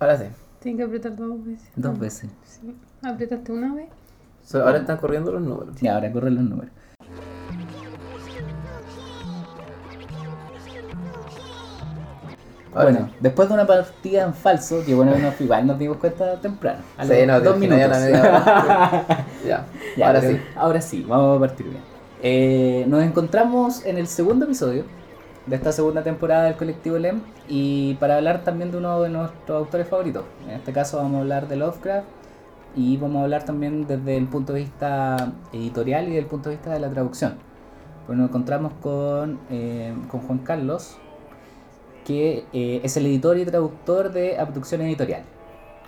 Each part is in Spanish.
Ahora sí. Tienes que apretar dos veces. Dos veces. Sí. Apretaste una vez. So, ahora están corriendo los números. Y ahora corren los números. Ahora Bueno, después de una partida en falso, que bueno, nos, igual nos dimos cuenta temprano. A Sí, los no, dos minutos. la media hora. ya. Ya, ahora pero sí. Ahora sí, vamos a partir bien. Eh, nos encontramos en el segundo episodio de esta segunda temporada del colectivo LEM y para hablar también de uno de nuestros autores favoritos. En este caso vamos a hablar de Lovecraft y vamos a hablar también desde el punto de vista editorial y del punto de vista de la traducción. Pues nos encontramos con, eh, con Juan Carlos, que eh, es el editor y traductor de Abducción Editorial.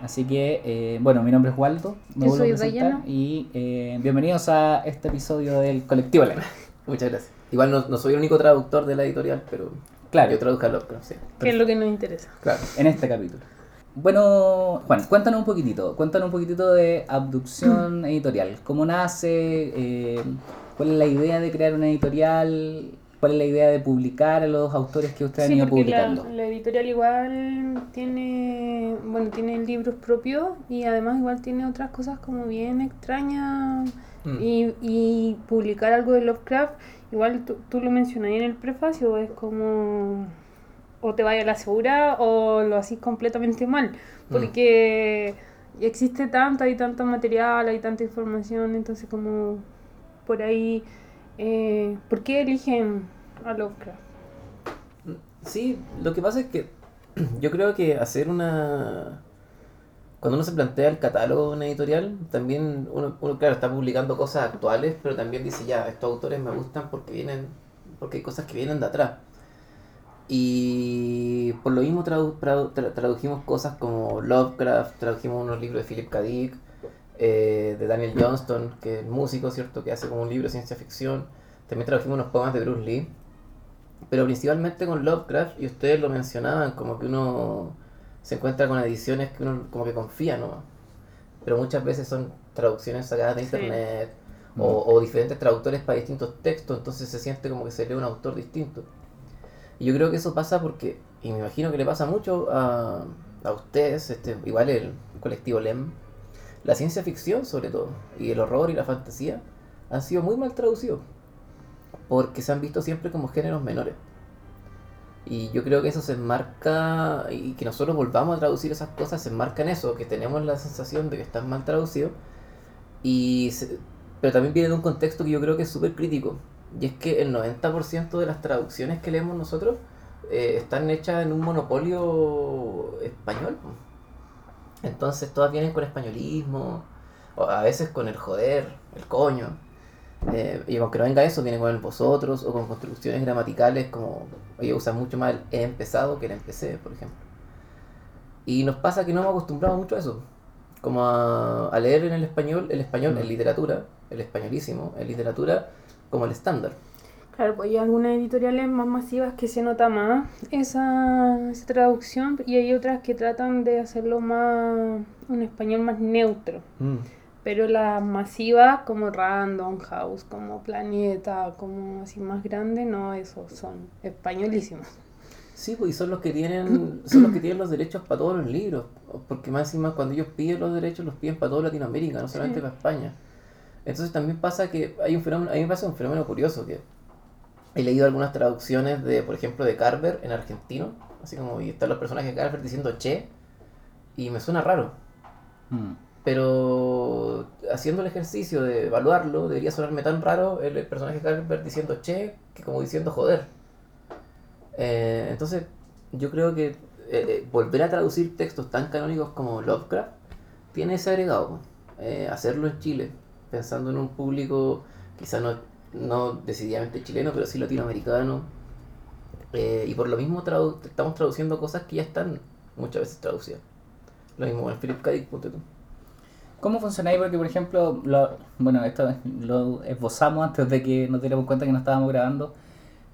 Así que, eh, bueno, mi nombre es Waldo, me Yo vuelvo a soy presentar, y eh, bienvenidos a este episodio del Colectivo Lema. Muchas gracias. Igual no, no soy el único traductor de la editorial, pero Claro. yo traduzco a Lovecraft, sí. Que es lo que nos interesa. Claro. En este capítulo. Bueno, Juan, cuéntanos un poquitito, cuéntanos un poquitito de Abducción Editorial. ¿Cómo nace? Eh, ¿Cuál es la idea de crear una editorial? ¿Cuál es la idea de publicar a los autores que ustedes han Sí, ido porque la, publicando? la editorial igual tiene, bueno, tiene libros propios y además igual tiene otras cosas como bien extrañas Mm. y, y publicar algo de Lovecraft, igual tú, lo mencionas en el prefacio, es como o te vaya a la segura o lo haces completamente mal, porque existe tanto, hay tanto material, hay tanta información, entonces como por ahí, eh, ¿por qué eligen a Lovecraft? Sí, lo que pasa es que yo creo que hacer una... Cuando uno se plantea el catálogo de una editorial, también uno, uno, claro, está publicando cosas actuales, pero también dice, ya, estos autores me gustan porque vienen, porque hay cosas que vienen de atrás. Y por lo mismo tradu- tra- tradujimos cosas como Lovecraft, tradujimos unos libros de Philip K. Dick, eh, de Daniel Johnston, que es músico, ¿cierto? Que hace como un libro de ciencia ficción. También tradujimos unos poemas de Bruce Lee. Pero principalmente con Lovecraft, y ustedes lo mencionaban, como que uno se encuentra con ediciones que uno como que confía, ¿no? Pero muchas veces son traducciones sacadas de Sí. internet o, o diferentes traductores para distintos textos, entonces se siente como que se lee un autor distinto. Y yo creo que eso pasa porque, y me imagino que le pasa mucho a, a ustedes, este, igual el colectivo LEM, la ciencia ficción sobre todo, y el horror y la fantasía han sido muy mal traducidos, porque se han visto siempre como géneros menores. Y yo creo que eso se enmarca, y que nosotros volvamos a traducir esas cosas, se enmarca en eso, que tenemos la sensación de que están mal traducidos, y se- pero también viene de un contexto que yo creo que es súper crítico, y es que el 90% de las traducciones que leemos nosotros eh, están hechas en un monopolio español. Entonces todas vienen con españolismo, o a veces con el joder, el coño. Eh, y aunque no venga eso, viene con el vosotros o con construcciones gramaticales como ellos usan mucho más el he empezado que el empecé, por ejemplo. Y nos pasa que no hemos acostumbrado mucho a eso. Como a, a leer en el español, el español en literatura, el españolísimo, en literatura como el estándar. Claro, pues hay algunas editoriales más masivas que se nota más esa, esa traducción y hay otras que tratan de hacerlo más, un español más neutro. Pero las masivas como Random House, como Planeta, como así más grandes, no, esos son españolísimos. Sí, pues y son los que tienen, son los que tienen los derechos para todos los libros, porque más encima cuando ellos piden los derechos los piden para toda Latinoamérica, no solamente Sí. para España. Entonces también pasa que hay un fenómeno, a mí me pasa un fenómeno curioso que he leído algunas traducciones de, por ejemplo, de Carver en argentino, así como y están los personajes de Carver diciendo che, y me suena raro. Mm. Pero haciendo el ejercicio de evaluarlo, debería sonarme tan raro el, personaje de Carver diciendo che que como diciendo joder. Eh, entonces, yo creo que eh, eh, volver a traducir textos tan canónicos como Lovecraft tiene ese agregado. hacerlo en Chile, pensando en un público quizá no, no decididamente chileno, pero sí latinoamericano. y por lo mismo tradu- estamos traduciendo cosas que ya están muchas veces traducidas. Lo mismo con Philip K. Dick. ¿Cómo funciona ahí? Porque, por ejemplo, lo, bueno, esto lo esbozamos antes de que nos diéramos cuenta que no estábamos grabando.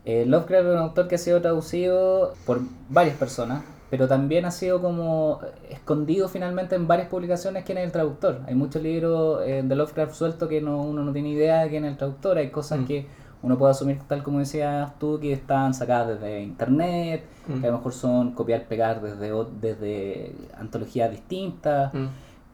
Eh, Lovecraft es un autor que ha sido traducido por varias personas, pero también ha sido como escondido finalmente en varias publicaciones quién es el traductor. Hay muchos libros eh, de Lovecraft sueltos que no, uno no tiene idea de quién es el traductor, hay cosas Mm. que uno puede asumir, tal como decías tú, que están sacadas desde internet, Mm. que a lo mejor son copiar, pegar desde, desde antologías distintas. Mm.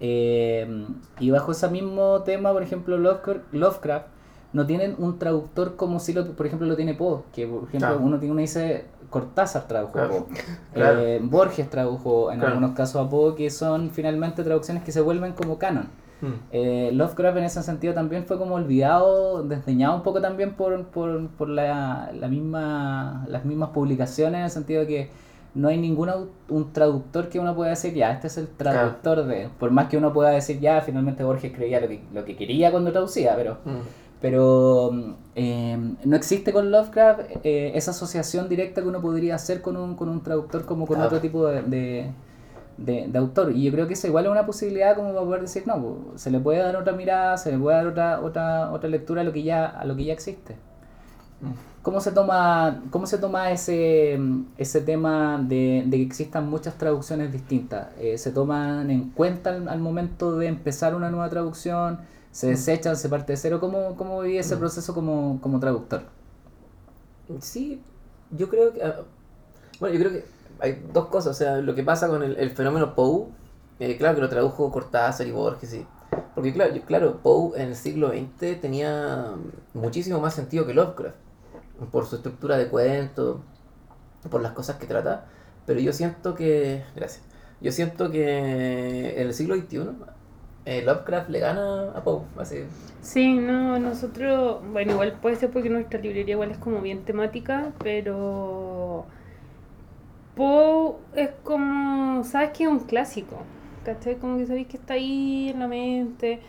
Eh, y bajo ese mismo tema, por ejemplo, Lovecraft, no tienen un traductor como si, lo, por ejemplo, lo tiene Poe. Que, por ejemplo, Claro. uno, tiene, uno dice Cortázar tradujo a. Poe. Claro. Eh, Borges tradujo en algunos casos a Poe, que son finalmente traducciones que se vuelven como canon. Mm. Eh, Lovecraft en ese sentido también fue como olvidado, desdeñado un poco también por, por, por la, la misma, las mismas publicaciones, en el sentido de que no hay ningún un traductor que uno pueda decir, ya, este es el traductor de... Por más que uno pueda decir, ya, finalmente Borges creía lo que, lo que quería cuando traducía, pero, Mm. pero mm, eh, no existe con Lovecraft eh, esa asociación directa que uno podría hacer con un, con un traductor como con otro tipo de, de, de- de autor. Y yo creo que esa igual es una posibilidad como para poder decir, no, pues, se le puede dar otra mirada, se le puede dar otra, otra, otra lectura a lo que ya, a lo que ya existe. ¿Cómo se toma, cómo se toma ese, ese tema de, de que existan muchas traducciones distintas? Eh, ¿Se toman en cuenta al, al momento de empezar una nueva traducción? ¿Se desechan? ¿Se parte de cero? ¿Cómo, cómo viví ese Mm. proceso como, como traductor? Sí, yo creo que. ah, Bueno, yo creo que hay dos cosas. O sea, lo que pasa con el, el fenómeno Poe, eh, claro que lo tradujo Cortázar y Borges, sí. Porque, claro, yo- claro, Poe en el siglo XX tenía muchísimo más sentido que Lovecraft. Por su estructura de cuento, por las cosas que trata. Pero yo siento que. Gracias. Yo siento que en el siglo XXI. eh, Lovecraft le gana a Poe, así. Sí, no, nosotros, bueno, igual puede ser porque nuestra librería igual es como bien temática, pero Poe es como, sabes que es un clásico, ¿cachai? Como que sabéis que está ahí en la mente,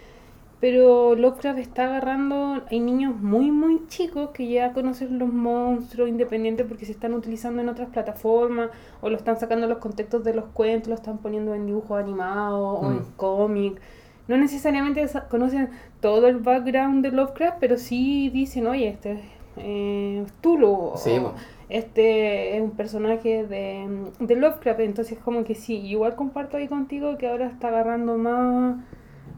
pero Lovecraft está agarrando, hay niños muy, muy chicos que ya conocen los monstruos independientes porque se están utilizando en otras plataformas o lo están sacando los contextos de los cuentos, lo están poniendo en dibujos animados o en Mm. cómic. No necesariamente sa- conocen todo el background de Lovecraft, pero sí dicen, oye, este es eh, Tulu, Sí, o este es un personaje de, de Lovecraft, entonces como que sí, igual comparto ahí contigo que ahora está agarrando más,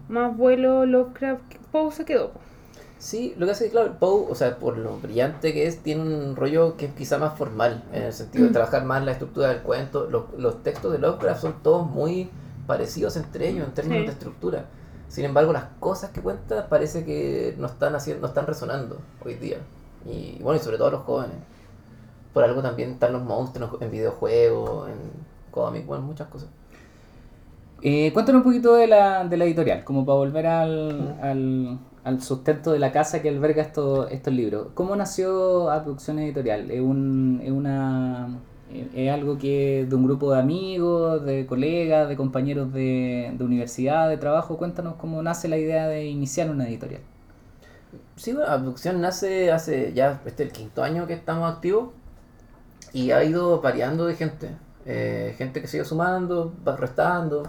más vuelo Lovecraft, Poe se quedó. Sí, lo que hace es que, claro, Poe, o sea, por lo brillante que es, tiene un rollo que es quizá más formal, en el sentido de trabajar más la estructura del cuento. Los, los textos de Lovecraft son todos muy parecidos entre ellos en términos Sí. de estructura. Sin embargo, las cosas que cuenta parece que no están haciendo, no están resonando hoy día. Y bueno, y sobre todo los jóvenes. Por algo también están los monstruos en videojuegos, en cómics, bueno, muchas cosas. Eh, cuéntanos un poquito de la, de la editorial, como para volver al, al, al sustento de la casa que alberga estos, estos libros. ¿Cómo nació a Producción Editorial? ¿Es, un, es, una, es algo que de un grupo de amigos, de colegas, de compañeros de, de universidad, de trabajo? Cuéntanos cómo nace la idea de iniciar una editorial. Sí, bueno, Abducción nace hace ya este el quinto año que estamos activos y ha ido variando de gente. Eh, gente que sigue sumando, va restando.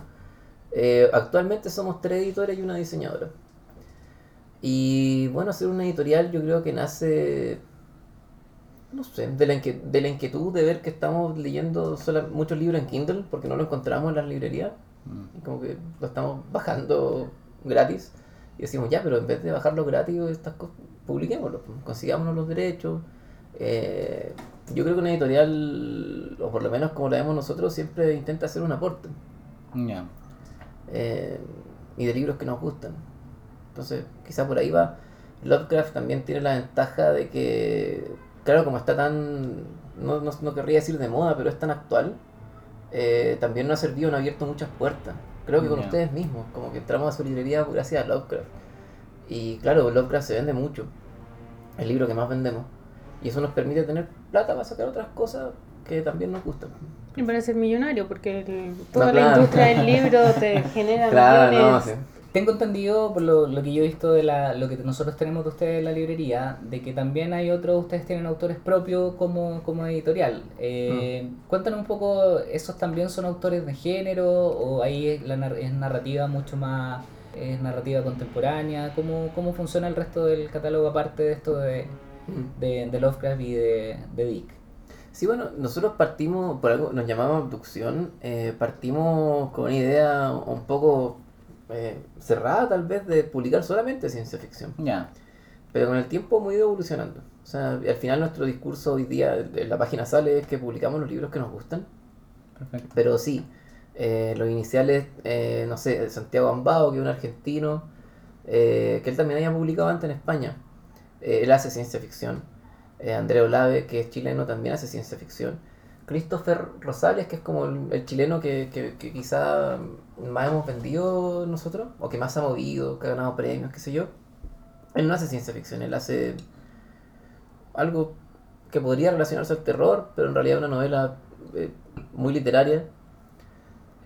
Eh, actualmente somos tres editores y una diseñadora. Y bueno, hacer una editorial yo creo que nace, no sé, de la, de la inquietud de ver que estamos leyendo sola- muchos libros en Kindle porque no lo encontramos en las librerías. Y como que lo estamos bajando gratis. Y decimos, ya, pero en vez de bajarlo gratis, estas cosas, publiquémoslo, pues, consigámonos los derechos. Eh, yo creo que una editorial, o por lo menos como la vemos nosotros, siempre intenta hacer un aporte. Ya. Eh, y de libros que nos gustan. Entonces, quizá por ahí va. Lovecraft también tiene la ventaja de que, claro, como está tan, no, no, no querría decir de moda, pero es tan actual, eh, también nos ha servido, nos ha abierto muchas puertas. Creo que con ustedes mismos, como que entramos a su librería gracias a Lovecraft. Y claro, Lovecraft se vende mucho, el libro que más vendemos. Y eso nos permite tener plata para sacar otras cosas que también nos gustan. Y para ser millonario, porque el- toda No, la claro. industria del libro te genera Claro, millones. no, sí. Tengo entendido, por lo, lo que yo he visto de la, lo que nosotros tenemos de ustedes en la librería, de que también hay otros, ustedes tienen autores propios como, como editorial. Eh, Cuéntanos un poco, ¿esos también son autores de género o ahí es, la, nar- es narrativa mucho más, es narrativa contemporánea? ¿Cómo, ¿Cómo funciona el resto del catálogo aparte de esto de, Mm. de, de Lovecraft y de, de Dick? Sí, bueno, nosotros partimos, por algo nos llamamos abducción, eh, partimos con una idea un poco eh, cerrada tal vez de publicar solamente ciencia ficción. Ya, pero con el tiempo hemos ido evolucionando. O sea, al final nuestro discurso hoy día en la página sale es que publicamos los libros que nos gustan. Perfecto. Pero sí, eh, los iniciales, eh, no sé, Santiago Ambao, que es un argentino, eh, que él también había publicado antes en España. Él hace ciencia ficción. Eh, Andrea Olave, que es chileno, también hace ciencia ficción. Christopher Rosales, que es como el, el chileno que, que, que quizá más hemos vendido nosotros, o que más ha movido, que ha ganado premios, qué sé yo. Él no hace ciencia ficción, él hace algo que podría relacionarse al terror, pero en realidad es una novela eh, muy literaria.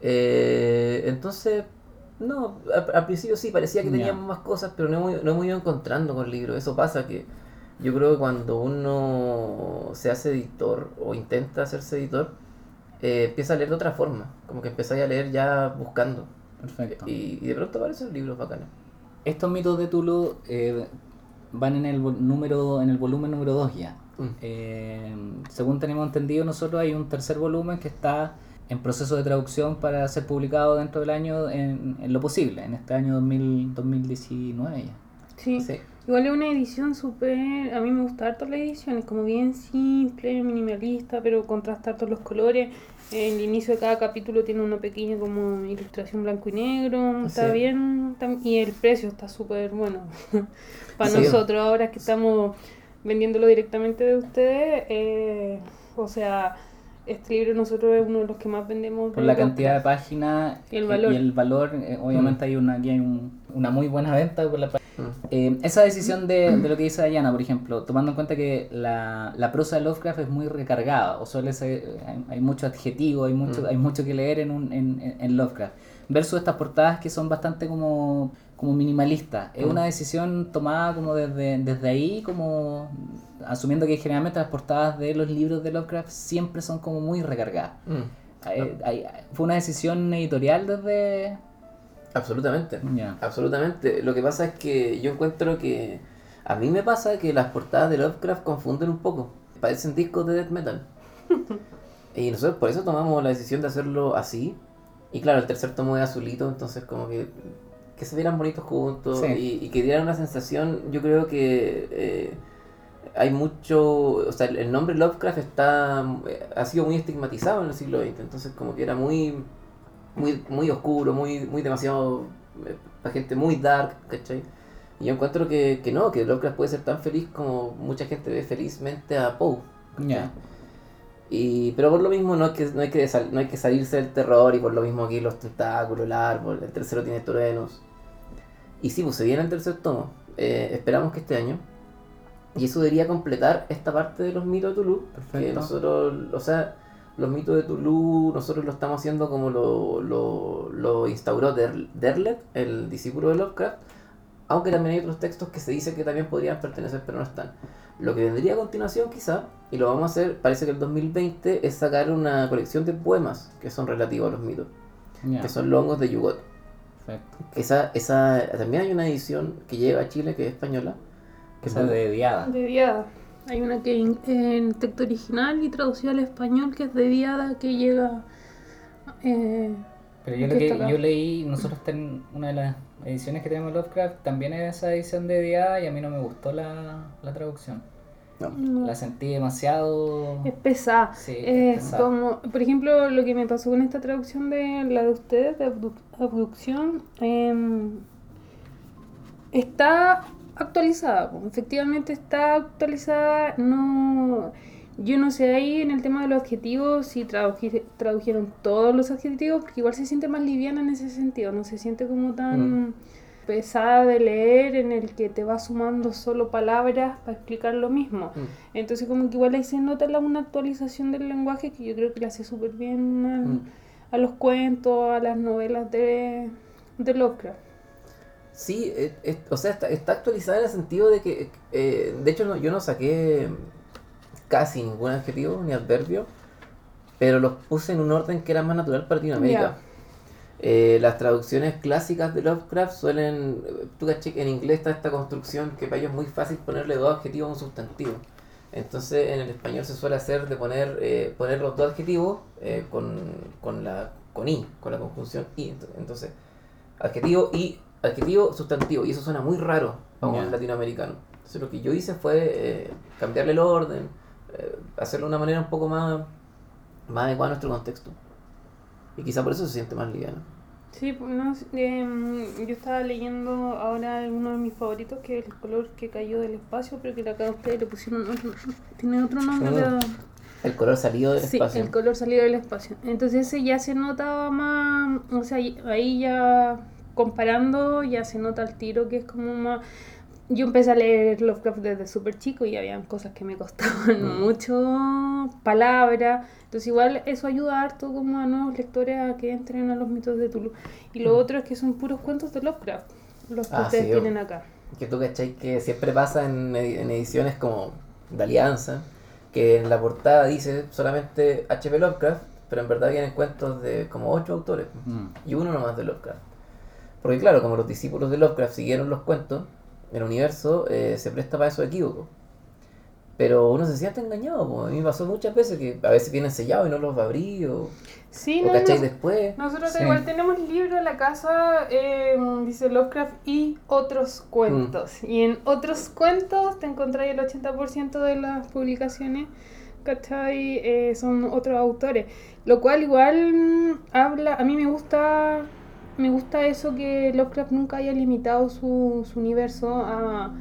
Eh, entonces, no, al principio sí, parecía que teníamos más cosas, pero no hemos, no hemos ido encontrando con el libro. Eso pasa que yo creo que cuando uno se hace editor o intenta hacerse editor, eh, empieza a leer de otra forma, como que empezáis a leer ya buscando. Perfecto. Y, y de pronto aparecen libros bacanes. Estos mitos de Tulu eh, van en el número en el volumen número 2 ya. Mm. Eh, según tenemos entendido nosotros hay un tercer volumen que está en proceso de traducción para ser publicado dentro del año en, en lo posible, en este año 2000 2019 ya. Sí. Sí. Igual es una edición súper. A mí me gusta harto la edición, es como bien simple, minimalista, pero contrasta harto los colores. El inicio de cada capítulo tiene una pequeña como ilustración blanco y negro. Está bien. Y el precio está súper bueno. Para Sí. nosotros, ahora que estamos vendiéndolo directamente de ustedes, eh, o sea, este libro nosotros es uno de los que más vendemos. Por la cantidad de páginas Y el valor. y el valor, eh, obviamente hay una aquí hay un- una muy buena venta por la Mm. Eh, esa decisión de, de lo que dice Dayana, por ejemplo, tomando en cuenta que la, la prosa de Lovecraft es muy recargada, o suele ser, hay, hay mucho adjetivo, hay mucho, Mm. hay mucho que leer en, un, en, en- en Lovecraft, versus estas portadas que son bastante como, como minimalistas. Es Mm. una decisión tomada como desde, desde ahí, como asumiendo que generalmente las portadas de los libros de Lovecraft siempre son como muy recargadas. Mm. Hay- fue una decisión editorial desde... Absolutamente. Absolutamente. Lo que pasa es que yo encuentro que a mí me pasa que las portadas de Lovecraft confunden un poco. Parecen discos de death metal. y nosotros por eso tomamos la decisión de hacerlo así. Y claro, el tercer tomo es azulito, entonces como que que se vieran bonitos juntos Sí. y, y que dieran una sensación, yo creo que eh, hay mucho, o sea, el, nombre Lovecraft está eh, ha sido muy estigmatizado en el siglo XX, entonces como que era muy muy, muy oscuro, muy, muy demasiado, eh, para gente muy dark, ¿cachai? Y yo encuentro que, que no, que Lovecraft puede ser tan feliz como mucha gente ve felizmente a Poe. Y, pero por lo mismo no hay, que, no, hay que no hay que salirse del terror y por lo mismo aquí los tentáculos, el árbol, el tercero tiene truenos. Y sí, pues se viene el tercer tomo. Eh, esperamos que este año. Y eso debería completar esta parte de los mitos de Tulu. Que nosotros, o sea, los mitos de Tulu, nosotros lo estamos haciendo como lo, lo, lo instauró Der- Derlet, el discípulo de Lovecraft. Aunque también hay otros textos que se dice que también podrían pertenecer, pero no están. Lo que vendría a continuación, quizá, y lo vamos a hacer, parece que el 2020, es sacar una colección de poemas que son relativos a los mitos, que son los hongos de Yugot. Perfecto. Esa, esa, también hay una edición que llega a Chile que es española. Que Esa de Diada. De Diada. Hay una que en, en texto original y traducida al español que es de Diada que llega. eh, Pero yo ¿Qué lo que yo leí, nosotros ten, una de las ediciones que tenemos Lovecraft también es esa edición de Diada y a mí no me gustó la, la traducción. No. no, La sentí demasiado... es pesada. Sí, es es pesada. como, por ejemplo, lo que me pasó con esta traducción de la de ustedes, de abduc- abducción, em, está actualizada. Efectivamente está actualizada. No, yo no sé ahí en el tema de los adjetivos si traduji- tradujeron todos los adjetivos, porque igual se siente más liviana en ese sentido. No se siente como tan pesada de leer en el que te va sumando solo palabras para explicar lo mismo. Mm. Entonces como que igual ahí se nota la, una actualización del lenguaje que yo creo que le hace súper bien al- Mm. a los cuentos, a las novelas de, de Lovecraft. Sí, es- es- o sea, está, está actualizada en el sentido de que, eh, de hecho, no, yo no saqué casi ningún adjetivo ni adverbio, pero los puse en un orden que era más natural para Latinoamérica. Eh, las traducciones clásicas de Lovecraft suelen, tú caché que en inglés está esta construcción que para ellos es muy fácil ponerle dos adjetivos a un sustantivo. Entonces en el español se suele hacer de poner, eh, poner los dos adjetivos eh, con, con la con i, con la conjunción i. Ent- Entonces, adjetivo y adjetivo sustantivo y eso suena muy raro para Ya. un latinoamericano. Entonces lo que yo hice fue eh, cambiarle el orden, eh, hacerlo de una manera un poco más, más adecuada a nuestro contexto. Y quizá por eso se siente más liviano. Sí, pues, no, em, yo estaba leyendo ahora uno de mis favoritos, que es el color que cayó del espacio, pero que acá ustedes le pusieron otro, tiene otro nombre, Ah. pero... El color salido del Sí, espacio. el color salido del espacio. Entonces ese ya se notaba más, o sea, ahí ya comparando ya se nota el tiro que es como más... Yo empecé a leer Lovecraft desde súper chico y habían cosas que me costaban Mm. mucho, palabras. Entonces igual eso ayuda harto como a nuevos lectores a que entren a los mitos de Tulu. Y lo otro es que son puros cuentos de Lovecraft, los que Mm. Ah, ustedes sí, tienen acá. Que tú cachai que siempre pasa en ediciones como de Alianza, que en la portada dice solamente H.P. Lovecraft, pero en verdad vienen cuentos de como ocho autores Mm. y uno nomás de Lovecraft. Porque claro, como los discípulos de Lovecraft siguieron los cuentos, el universo eh, se presta para esos equívocos. Pero uno se siente engañado, po. a mí me pasó muchas veces que a veces vienen sellados y no los abrí o, Sí, o no, cachai no, después. Nosotros Sí. igual tenemos libro en la casa, eh, dice Lovecraft y otros cuentos. Y en otros cuentos te encontráis el 80% de las publicaciones, ¿cachai? Eh, son otros autores. Lo cual igual mm, habla, a mí me gusta, me gusta eso que Lovecraft nunca haya limitado su, su universo a,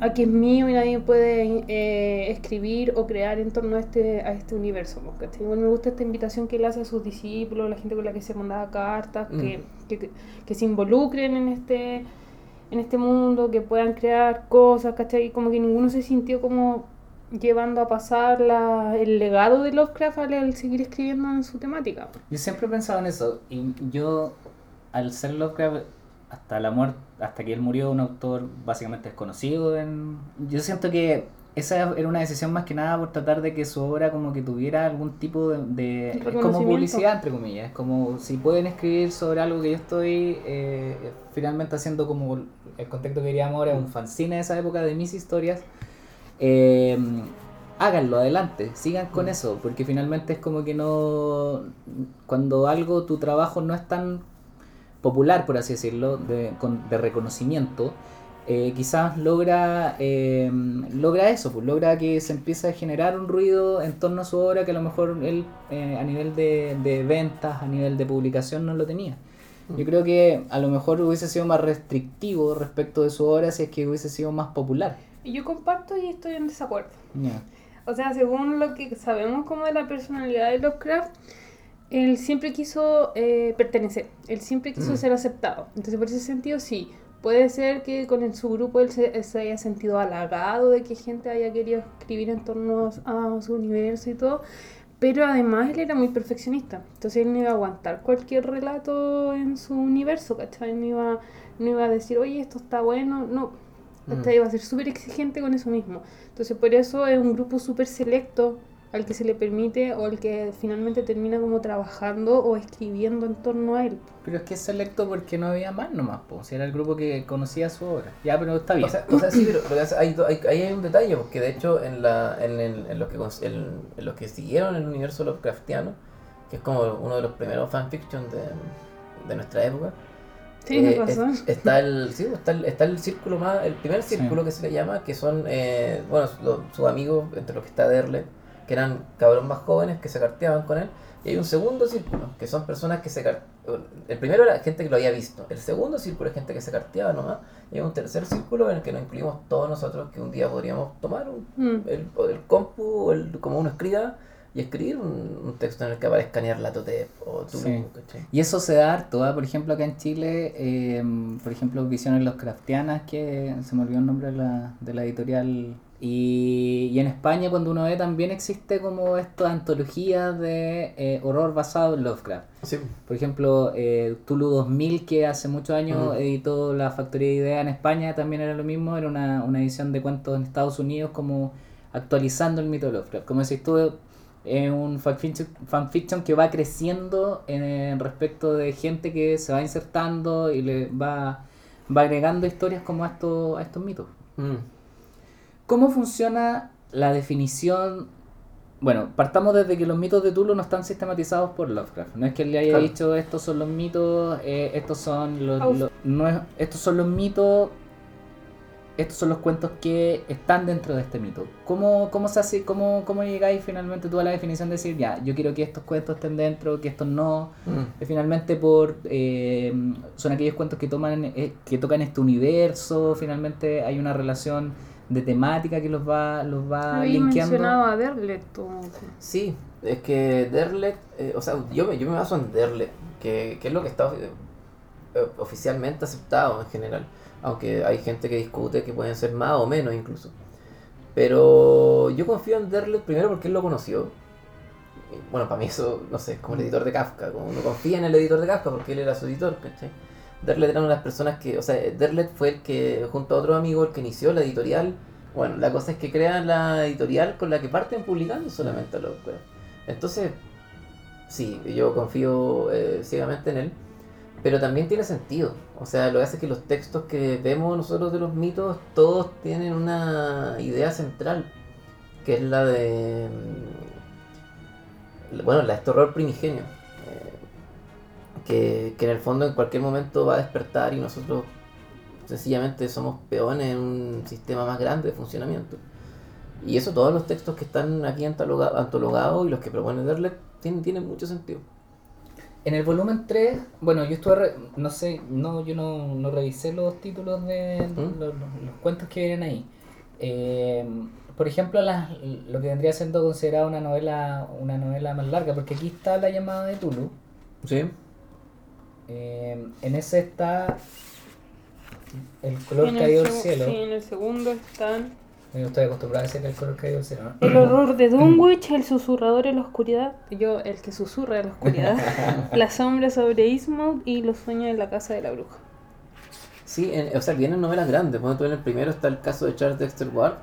a que es mío y nadie puede eh, escribir o crear en torno a este, a este universo. ¿no? ¿cachai? Igual me gusta esta invitación que él hace a sus discípulos, la gente con la que se mandaba cartas, que, que, que- que se involucren en este, en este mundo, que puedan crear cosas, ¿cachai? Y Como que ninguno se sintió como llevando a pasar la, el legado de Lovecraft al, al seguir escribiendo en su temática. Yo siempre he pensado en eso. Y yo, al ser Lovecraft, hasta la muerte, hasta que él murió, un autor básicamente desconocido. En... Yo siento que esa era una decisión más que nada por tratar de que su obra como que tuviera algún tipo de... de- es como publicidad, entre comillas. Es como si pueden escribir sobre algo que yo estoy eh, finalmente haciendo como el contexto que queríamos ahora, un fanzine de esa época de mis historias. eh, háganlo adelante, sigan con eso, porque finalmente es como que no, cuando algo, tu trabajo no es tan popular, por así decirlo, de, con- de reconocimiento, eh, quizás logra, eh, logra eso, pues logra que se empiece a generar un ruido en torno a su obra que a lo mejor él eh, a nivel de, de ventas, a nivel de publicación no lo tenía. Yo creo que a lo mejor hubiese sido más restrictivo respecto de su obra si es que hubiese sido más popular. Yo comparto y estoy en desacuerdo. O sea, según lo que sabemos como de la personalidad de Lovecraft, él siempre quiso eh, pertenecer, él siempre quiso Mm. ser aceptado. Entonces, por ese sentido, sí, puede ser que con el- su grupo él se, se haya sentido halagado de que gente haya querido escribir en torno a su universo y todo, pero además él era muy perfeccionista. Entonces, él no iba a aguantar cualquier relato en su universo, ¿cachai? No iba, no iba a decir, oye, esto está bueno, no. Mm. Iba a ser súper exigente con eso mismo. Entonces, por eso es un grupo súper selecto al que se le permite o al que finalmente termina como trabajando o escribiendo en torno a él. Pero es que es selecto porque no había más nomás, po. si era el grupo que conocía su obra. Ya, pero está bien. O sea, o sea, sí, pero, pero hay, ahí hay un detalle, porque de hecho en, la, en, el- en los que, en, en los que siguieron el universo Lovecraftiano, que es como uno de los primeros fanfiction de, de nuestra época, Tienes eh, razón. es- está, el, sí, está, el, está el círculo más, el primer Sí. círculo que se le llama, que son eh, bueno, sus amigos, entre los que está Derle, que eran cabros más jóvenes que se carteaban con él, y hay un segundo círculo, que son personas que se El primero era gente que lo había visto, el segundo círculo es gente que se carteaba nomás, y hay un tercer círculo en el que nos incluimos todos nosotros que un día podríamos tomar un, Mm. el, el compu, o el, como uno escriba, y escribir un, un texto en el que aparezca Nyarlathotep o Tulu, Sí. Y eso se da harto, ¿ah? por ejemplo acá en Chile, eh, por ejemplo Visiones Los Craftianas, que se me olvidó el nombre de la, de la editorial. Y, y en España cuando uno ve también existe como estas antologías de eh, horror basado en Lovecraft. Sí. Por ejemplo, eh, Tulu 2000, que hace muchos años editó la Factoría de Idea en España, también era lo mismo, era una, una edición de cuentos en Estados Unidos como actualizando el mito de Lovecraft. Como decís tú, es un fanfiction, fanfiction que va creciendo en, respecto de gente que se va insertando y le va, va agregando historias como a estos, a estos mitos. Mm. ¿Cómo funciona la definición? Bueno, partamos desde que los mitos de Tulu no están sistematizados por Lovecraft. No es que él le haya Claro. dicho estos son los mitos, eh, estos son los, no es- estos son los mitos estos son los cuentos que están dentro de este mito. ¿Cómo, cómo se hace, cómo, cómo llegáis finalmente tú a la definición de decir, ya, yo quiero que estos cuentos estén dentro, que estos no? Mm. Finalmente por eh, son aquellos cuentos que toman eh, que tocan este universo, finalmente hay una relación de temática que los va los va Habéis linkeando. mencionado a Derlet. tú. Sí, es que Derlet, eh, o sea, yo me, yo me baso en Derlet, que, que es lo que está eh, oficialmente aceptado en general, aunque hay gente que discute que pueden ser más o menos incluso. Pero yo confío en Derlet primero porque él lo conoció. Bueno, para mí eso, no sé, es como el editor de Kafka, como uno confía en el editor de Kafka porque él era su editor, ¿cachai? Derlet era una de las personas que, o sea, Derlet fue el que, junto a otro amigo, el que inició la editorial. Bueno, la cosa es que crean la editorial con la que parten publicando solamente a Lovecraft. Entonces, sí, yo confío eh, ciegamente en él, pero también tiene sentido. O sea, lo que hace es que los textos que vemos nosotros de los mitos, todos tienen una idea central, que es la de, mm, bueno, la de este horror primigenio, que, que en el fondo en cualquier momento va a despertar y nosotros sencillamente somos peones en un sistema más grande de funcionamiento. Y eso todos los textos que están aquí antologa- antologados y los que propone Derlet tienen, tienen mucho sentido. En el volumen 3, bueno, yo estuve, re- no sé, no, yo no, no revisé los títulos de ¿Mm? los, los- los cuentos que vienen ahí. Eh, por ejemplo, las- lo que vendría siendo considerado una novela, una novela más larga, porque aquí está la llamada de Tulu. Sí. Eh, en ese está el color En el caído del cielo. Sí, en el segundo están Yo estoy acostumbrado a decir el color caído del cielo. ¿no? El horror de Dunwich, el susurrador en la oscuridad, yo el que susurra en la oscuridad, la sombra sobre Ismouth y los sueños de la casa de la bruja. Sí, en- o sea, vienen novelas grandes. Por ejemplo, en el primero está el caso de Charles Dexter Ward,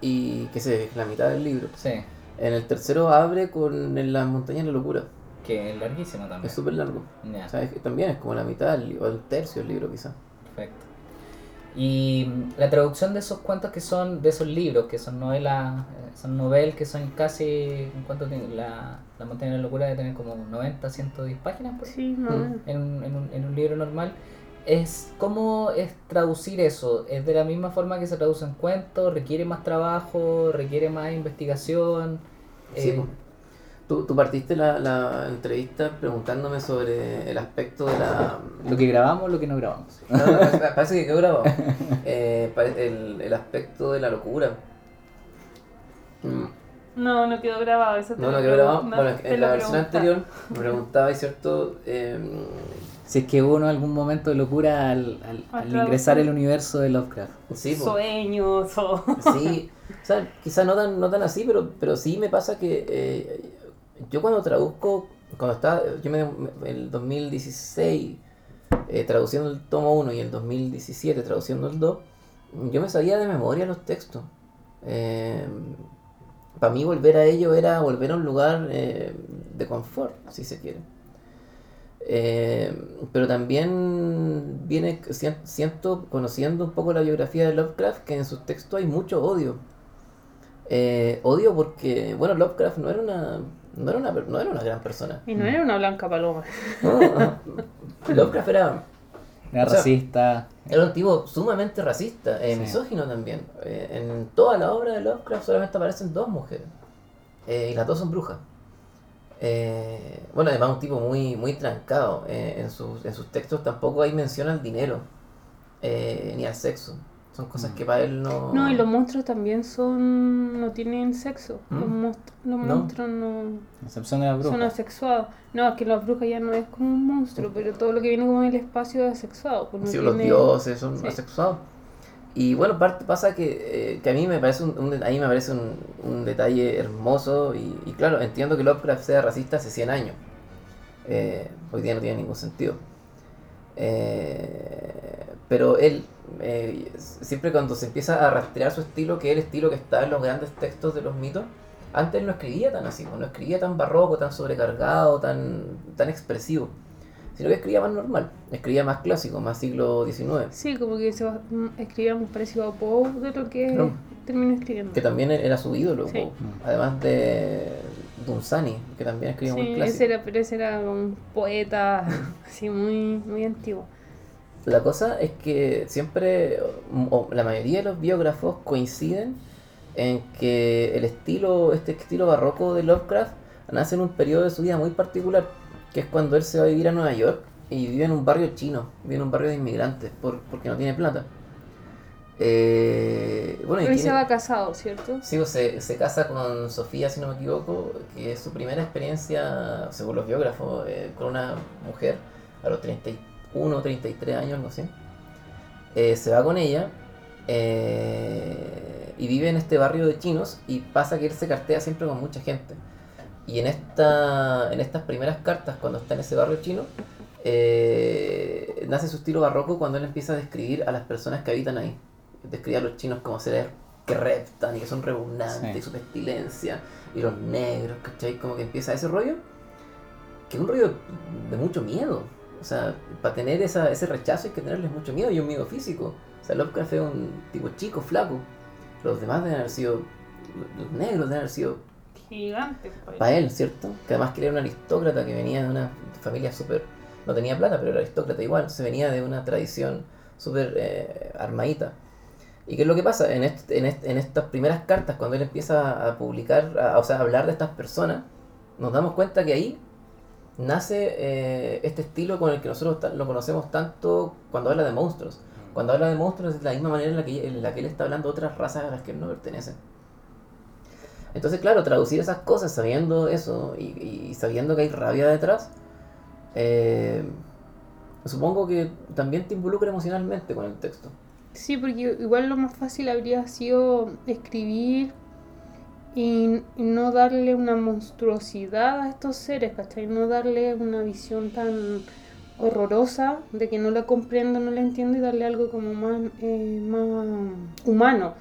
y que es la mitad del libro. Sí, En el tercero abre con En las montañas de la locura. Que es larguísimo también. Es súper largo. Ya. O sea, es también es como la mitad o el tercio del libro quizás. Perfecto. Y mm, la traducción de esos cuentos que son, de esos libros, que son novelas, eh, son novelas que son casi, ¿cuánto tiene? La, la montaña de la locura debe tener como 90, 110 páginas por ahí, Sí, más o menos. en, un, en, un, en un libro normal. Es, ¿Cómo es traducir eso? ¿Es de la misma forma que se traduce en cuentos? ¿Requiere más trabajo? ¿Requiere más investigación? Sí, Eh. Tú, tú partiste la, la entrevista preguntándome sobre el aspecto de la... lo que grabamos, lo que no grabamos. No, no, pa- parece que quedó grabado. Eh, el, el aspecto de la locura. Mm, No, no quedó grabado. Eso te No, lo no quedó grabado. no, Bueno, en la versión pregunta. anterior me preguntaba, ¿es cierto? Eh, Si es que hubo ¿no? algún momento de locura al, al- al claro, ingresar el universo de Lovecraft. sí. Sueños o... Sí, o sea, quizás no tan, no tan así, pero, pero sí me pasa que eh, yo cuando traduzco, cuando estaba, yo me, el 2016 eh, traduciendo el tomo 1 y el 2017 traduciendo el 2, yo me sabía de memoria los textos. para mí volver a ello era volver a un lugar eh, de confort, si se quiere. Eh, pero también viene, sien- siento, conociendo un poco la biografía de Lovecraft, que en sus textos hay mucho odio. Eh, odio porque, bueno, Lovecraft no era una, no era una, no era una gran persona. Y no era una blanca paloma. No, no. Lovecraft era, Era O sea, racista. era un tipo sumamente racista, eh, Sí. misógino también. Eh, en toda la obra de Lovecraft solamente aparecen dos mujeres. Eh, y las dos son brujas. Eh, bueno, además un tipo muy, muy trancado. eh, en, sus, en sus textos tampoco hay mención al dinero. eh, ni al sexo. Son cosas Mm. que para él no... No, y los monstruos también son... no tienen sexo. ¿Mm? Los, monstru- los No. monstruos no... Excepción de la bruja. Son asexuados. No, es que la bruja ya no es como un monstruo, pero todo lo que viene como del espacio es asexuado. Pues no Sí, los dioses son sí. asexuados. Y bueno, parte, pasa que, eh, que a mí me parece un, a mí me parece un, un detalle hermoso y, y claro, entiendo que Lovecraft sea racista hace 100 años. Eh, hoy día no tiene ningún sentido. Eh, pero él, eh, siempre cuando se empieza a rastrear su estilo, que es el estilo que está en los grandes textos de los mitos, antes no escribía tan así, pues, no escribía tan barroco, tan sobrecargado, tan, tan expresivo, sino que escribía más normal, escribía más clásico, más siglo XIX. Sí, como que se mm, escribía muy parecido a Poe de lo que No. terminó escribiendo. que también era su ídolo, Sí. po. además de Dunsani, que también escribía muy Sí, clásico. ese era, pero ese era un poeta así muy, muy antiguo. La cosa es que siempre, o la mayoría de los biógrafos coinciden en que el estilo, este estilo barroco de Lovecraft nace en un periodo de su vida muy particular, que es cuando él se va a vivir a Nueva York y vive en un barrio chino, vive en un barrio de inmigrantes, por, porque no tiene plata. Eh, bueno, y Pero él se va casado, ¿cierto? Sí, pues, se, se casa con Sofía, si no me equivoco, que es su primera experiencia, según los biógrafos, eh, con una mujer a los 31 o 33 años, algo así. Eh, se va con ella eh, y vive en este barrio de chinos y pasa que él se cartea siempre con mucha gente. Y en, esta, en estas primeras cartas, cuando está en ese barrio chino, eh, nace su estilo barroco cuando él empieza a describir a las personas que habitan ahí. Describe a los chinos como seres que reptan y que son repugnantes Sí. y su pestilencia y los negros, ¿cachai? Como que empieza ese rollo, que es un rollo de mucho miedo. O sea, para tener esa, ese rechazo hay que tenerles mucho miedo y un miedo físico. O sea, Lovecraft es un tipo chico, flaco. Los demás deben haber sido, los negros deben haber sido Gigante. pues. para él, ¿cierto? Que además que era un aristócrata que venía de una familia súper... No tenía plata, pero era aristócrata igual. Se venía de una tradición súper eh, armadita. ¿Y qué es lo que pasa? En, en, en estas primeras cartas, cuando él empieza a publicar, a- o sea, a hablar de estas personas, nos damos cuenta que ahí nace eh, este estilo con el que nosotros lo conocemos tanto cuando habla de monstruos. Cuando habla de monstruos es de la misma manera en la que, en la que él está hablando de otras razas a las que él no pertenece. Entonces, claro, traducir esas cosas sabiendo eso y, y sabiendo que hay rabia detrás, eh, supongo que también te involucra emocionalmente con el texto. Sí, porque igual lo más fácil habría sido escribir y, y no darle una monstruosidad a estos seres, ¿cachai? No darle una visión tan horrorosa de que no la comprendo, no la entiendo y darle algo como más, eh, más humano.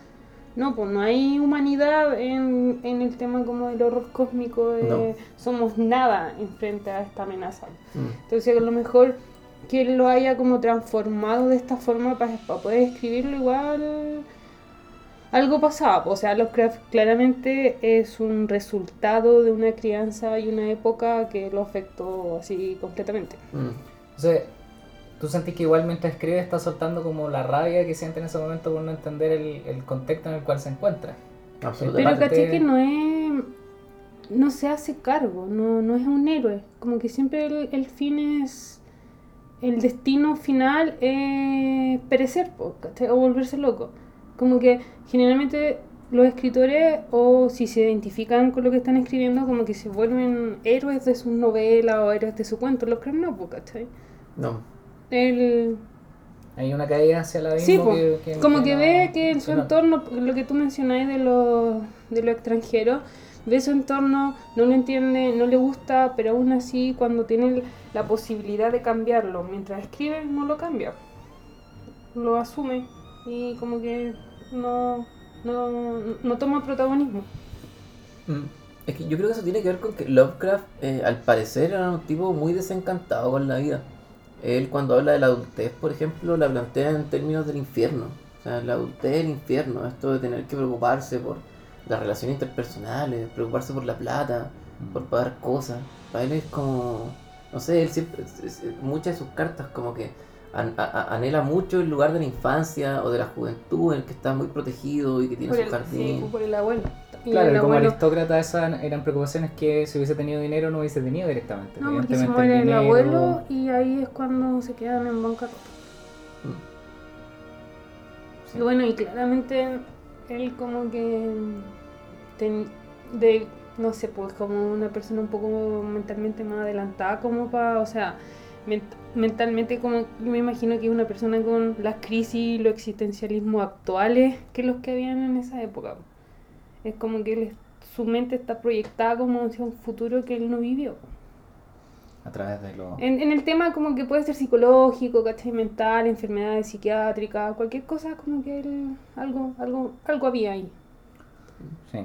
No, pues no hay humanidad en, en el tema como del horror cósmico, de No. somos nada en frente a esta amenaza. Mm. Entonces a lo mejor que él lo haya como transformado de esta forma para, poder escribirlo igual algo pasaba. O sea, Lovecraft claramente es un resultado de una crianza y una época que lo afectó así completamente. Mm. Entonces, ¿tú sentís que igual mientras escribe está soltando como la rabia que siente en ese momento por no entender el, el contexto en el cual se encuentra? Pero Absolutamente. Aparte- caché que no es... No se hace cargo, no, no es un héroe. Como que siempre el, el fin es... El destino final es perecer, ¿cachai? o volverse loco. Como que generalmente los escritores, o si se identifican con lo que están escribiendo, como que se vuelven héroes de sus novelas o héroes de su cuento. Los creen no, ¿cachai? No. El, Hay una caída hacia el abismo Sí, que, que- como que ve que en su no- entorno, lo que tú mencionabas de lo, de lo extranjero, ve su entorno, no lo entiende, no le gusta, pero aún así cuando tiene la posibilidad de cambiarlo, mientras escribe, no lo cambia. Lo asume y como que no, no, no toma protagonismo. Mm. Es que yo creo que eso tiene que ver con que Lovecraft, eh, al parecer, era un tipo muy desencantado con la vida. Él, cuando habla de la adultez, por ejemplo, la plantea en términos del infierno. O sea, la adultez del infierno, esto de tener que preocuparse por las relaciones interpersonales, preocuparse por la plata, por pagar cosas. Para él es como, no sé, él siempre, muchas de sus cartas como que an- a- a- anhela mucho el lugar de la infancia o de la juventud en el que está muy protegido y que tiene Por su el, jardín. sí, por el abuelo. Claro, el y como abuelo- aristócrata esas eran preocupaciones que si hubiese tenido dinero no hubiese tenido directamente. No, porque se muere el dinero- abuelo y ahí es cuando se quedan en bancarrota. Sí. Y bueno, y claramente él como que ten- de no sé, pues como una persona un poco mentalmente más adelantada como para, o sea, mentalmente como yo me imagino que es una persona con las crisis y los existencialismos actuales que los que habían en esa época. Es como que él su mente está proyectada como hacia un futuro que él no vivió. A través de. En, en el tema como que puede ser psicológico, ¿cachai? Mental, enfermedades psiquiátricas, cualquier cosa, como que él, algo, algo, algo había ahí. Sí.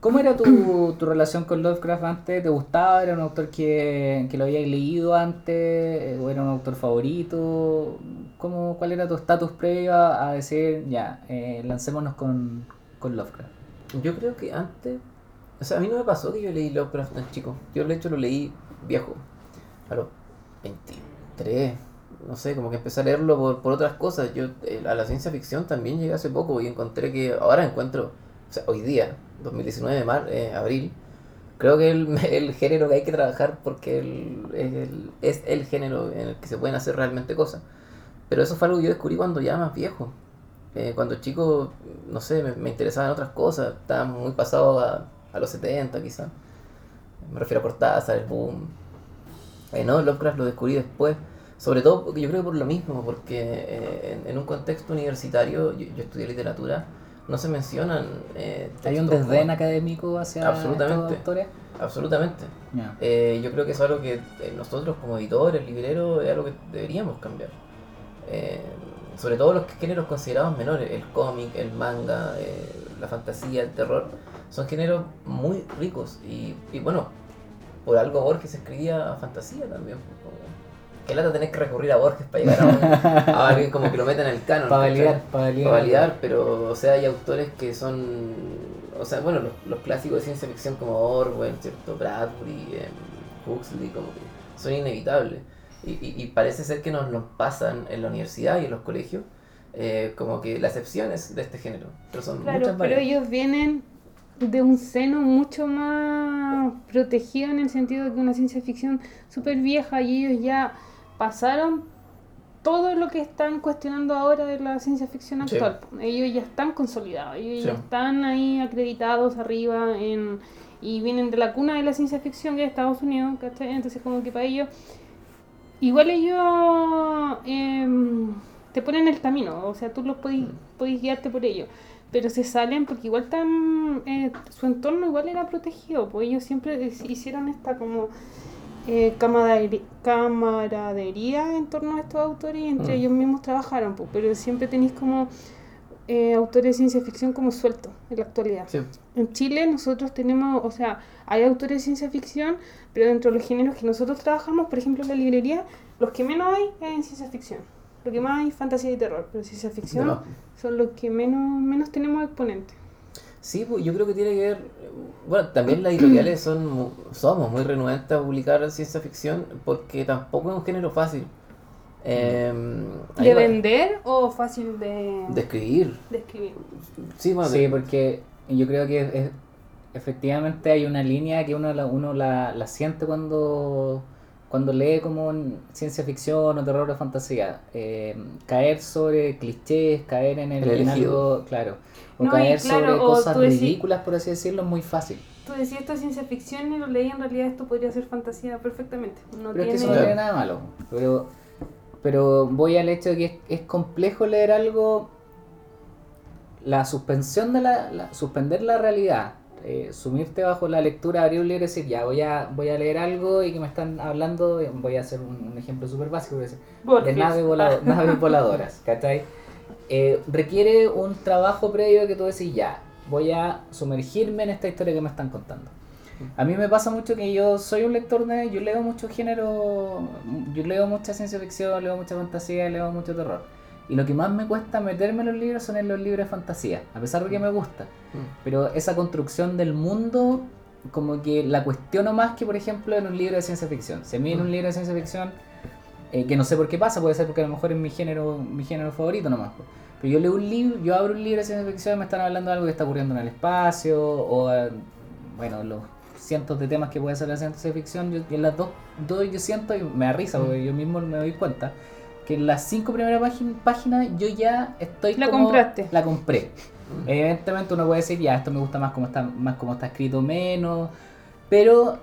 ¿Cómo era tu, tu relación con Lovecraft antes? ¿Te gustaba? ¿Era un autor que, que lo habías leído antes? ¿O era un autor favorito? ¿Cómo, ¿Cuál era tu estatus previo a, decir, ya, eh, lancémonos con, con Lovecraft? Yo creo que antes. O sea, a mí no me pasó que yo leí Lovecraft tan chico. Yo, de hecho, lo leí viejo. A los 23, no sé, como que empecé a leerlo por, por otras cosas. Yo eh, a la ciencia ficción también llegué hace poco y encontré que, ahora encuentro, o sea, hoy día, 2019, mar, eh, abril, creo que el, el género que hay que trabajar porque el, el- es el género en el que se pueden hacer realmente cosas. Pero eso fue algo que yo descubrí cuando ya más viejo. Eh, cuando chico, no sé, me, me interesaba en otras cosas. Estaba muy pasado a, a los 70 quizás. Me refiero a Cortázar, el boom. Eh, no, Lovecraft lo descubrí después. Sobre todo, yo creo por lo mismo, porque eh, en, en un contexto universitario, yo, yo estudié literatura, no se mencionan eh, Hay un desdén como- académico hacia Absolutamente. estos. Absolutamente. Ya. Eh, yo creo que eso es algo que eh, nosotros como editores, libreros, es algo que deberíamos cambiar. Eh, sobre todo los géneros considerados menores, el cómic, el manga, eh, la fantasía, el terror, son géneros muy ricos. Y, y bueno, por algo Borges escribía fantasía también. Qué lata tener que recurrir a Borges para llegar a, un- a alguien como que lo metan en el canon. Para validar, para validar. Para validar, pero, o sea, hay autores que son, o sea, bueno, los, los clásicos de ciencia ficción como Orwell, ¿cierto? Bradbury, em, Huxley, como que son inevitables. Y, y, y parece ser que nos los pasan en la universidad y en los colegios eh, como que las excepciones de este género. Pero son Claro, muchas pero varias. ellos vienen de un seno mucho más protegido en el sentido de que una ciencia ficción súper vieja y ellos ya pasaron todo lo que están cuestionando ahora de la ciencia ficción Sí. actual. Ellos ya están consolidados, ellos ya están ahí acreditados arriba en, y vienen de la cuna de la ciencia ficción que es Estados Unidos, ¿cachai? Entonces como que para ellos, igual ellos em, te ponen el camino, o sea, tú los podés, podés guiarte por ellos pero se salen porque igual tan eh, su entorno igual era protegido pues ellos siempre hicieron esta como eh, camaradería en torno a estos autores y entre Mm. ellos mismos trabajaron pues, pero siempre tenéis como eh, autores de ciencia ficción como sueltos en la actualidad Sí, en Chile nosotros tenemos, o sea, hay autores de ciencia ficción, pero dentro de los géneros que nosotros trabajamos, por ejemplo, en la librería, los que menos hay es en ciencia ficción. Lo que más hay es fantasía y terror, pero ciencia ficción son los que menos, menos tenemos exponentes. Sí, pues yo creo que tiene que ver. Bueno, también las editoriales son mu- somos muy renuentes a publicar ciencia ficción porque tampoco es un género fácil. Eh, ahí ¿De va- vender o fácil de, de escribir. de escribir? Sí, bueno, Sí, de- porque yo creo que es- efectivamente hay una línea que uno la, uno la, la siente cuando, cuando lee como en ciencia ficción o terror o fantasía. Eh, caer sobre clichés, caer en, el, El en algo, claro. O No, caer claro, sobre o cosas decís- ridículas, por así decirlo, es muy fácil. Tú decías esto es ciencia ficción y lo leí, en realidad esto podría ser fantasía perfectamente. No Pero es que eso tiene... no tiene nada malo. Pero, pero voy al hecho de que es, es complejo leer algo. La suspensión de la. la- suspender la realidad. Eh, sumirte bajo la lectura, abrir un libro y decir, ya voy a, voy a leer algo y que me están hablando. Voy a hacer un, un ejemplo súper básico. decir, de Borges. nave volado- Ah. naves voladoras, ¿cachai? Eh, requiere un trabajo previo que tú decís, ya, voy a sumergirme en esta historia que me están contando. A mí me pasa mucho que yo soy un lector de, yo leo mucho género, yo leo mucha ciencia ficción, leo mucha fantasía, leo mucho terror. Y lo que más me cuesta meterme en los libros son en los libros de fantasía, a pesar de que me gusta. Mm. Pero esa construcción del mundo, como que la cuestiono más que, por ejemplo, en un libro de ciencia ficción. Si a mí en un libro de ciencia ficción, eh, que no sé por qué pasa, puede ser porque a lo mejor es mi género, mi género favorito nomás. Pero yo leo un libro, yo abro un libro de ciencia ficción y me están hablando de algo que está ocurriendo en el espacio, o bueno, los cientos de temas que puede ser la ciencia ficción, yo, y en las dos, dos yo siento y me da risa, porque yo mismo me doy cuenta que en las cinco primeras págin- páginas yo ya estoy La como- compraste. La compré. Evidentemente uno puede decir, ya, esto me gusta más como está, más como está escrito, menos. Pero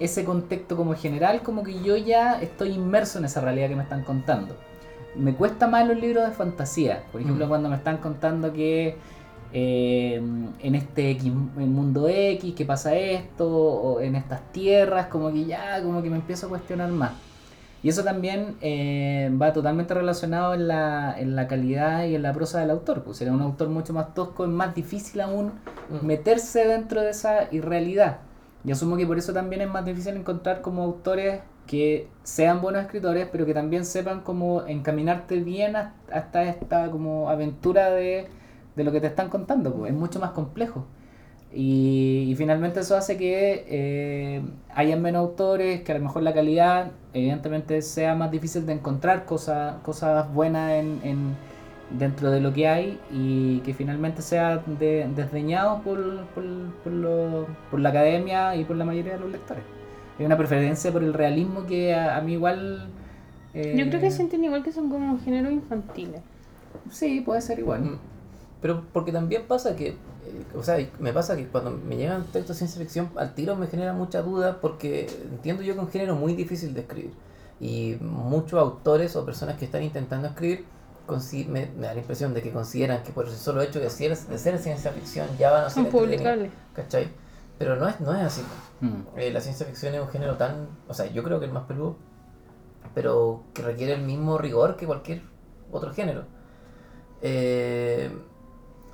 ese contexto como general, como que yo ya estoy inmerso en esa realidad que me están contando. Me cuesta más los libros de fantasía. Por ejemplo, Mm. cuando me están contando que eh, en este X, en mundo X, que pasa esto, o en estas tierras, como que ya, como que me empiezo a cuestionar más. Y eso también eh, va totalmente relacionado en la, en la calidad y en la prosa del autor. Pues era un autor mucho más tosco, es más difícil aún Mm. meterse dentro de esa irrealidad. Y asumo que por eso también es más difícil encontrar como autores que sean buenos escritores, pero que también sepan cómo encaminarte bien has- hasta esta como aventura de, de lo que te están contando. Pues. Es mucho más complejo. Y, y finalmente eso hace que eh, hayan menos autores, que a lo mejor la calidad evidentemente sea más difícil de encontrar cosas, cosas buenas en, en- dentro de lo que hay y que finalmente sea de- desdeñado por, por, por lo- por la academia y por la mayoría de los lectores. Hay una preferencia por el realismo que a, a mí igual... eh, Yo creo que sienten igual que son como géneros infantiles. Sí, puede ser igual. Mm. Pero porque también pasa que, o sea, me pasa que cuando me llegan textos de ciencia ficción, al tiro me genera mucha duda porque entiendo yo que es un género muy difícil de escribir. Y muchos autores o personas que están intentando escribir, consi- me, me da la impresión de que consideran que por el solo hecho de ser, de ser ciencia ficción ya van a ser Son publicables. ¿Cachai? Pero no es, no es así. Mm. Eh, la ciencia ficción es un género tan, o sea, yo creo que el más peludo, pero que requiere el mismo rigor que cualquier otro género. Eh,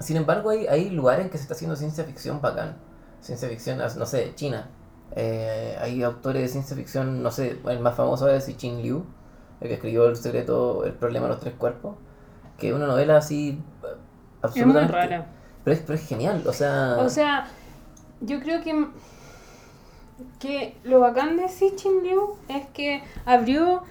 sin embargo, hay, hay lugares en que se está haciendo ciencia ficción bacán. Ciencia ficción, no sé, China. Eh, hay autores de ciencia ficción, no sé, el más famoso es Xin Liu, el que escribió El secreto, el problema de los tres cuerpos, que es una novela así eh, Es muy absolutamente... rara. Pero es, pero es genial, o sea... O sea, yo creo que, que lo bacán de Sichin Liu es que abrió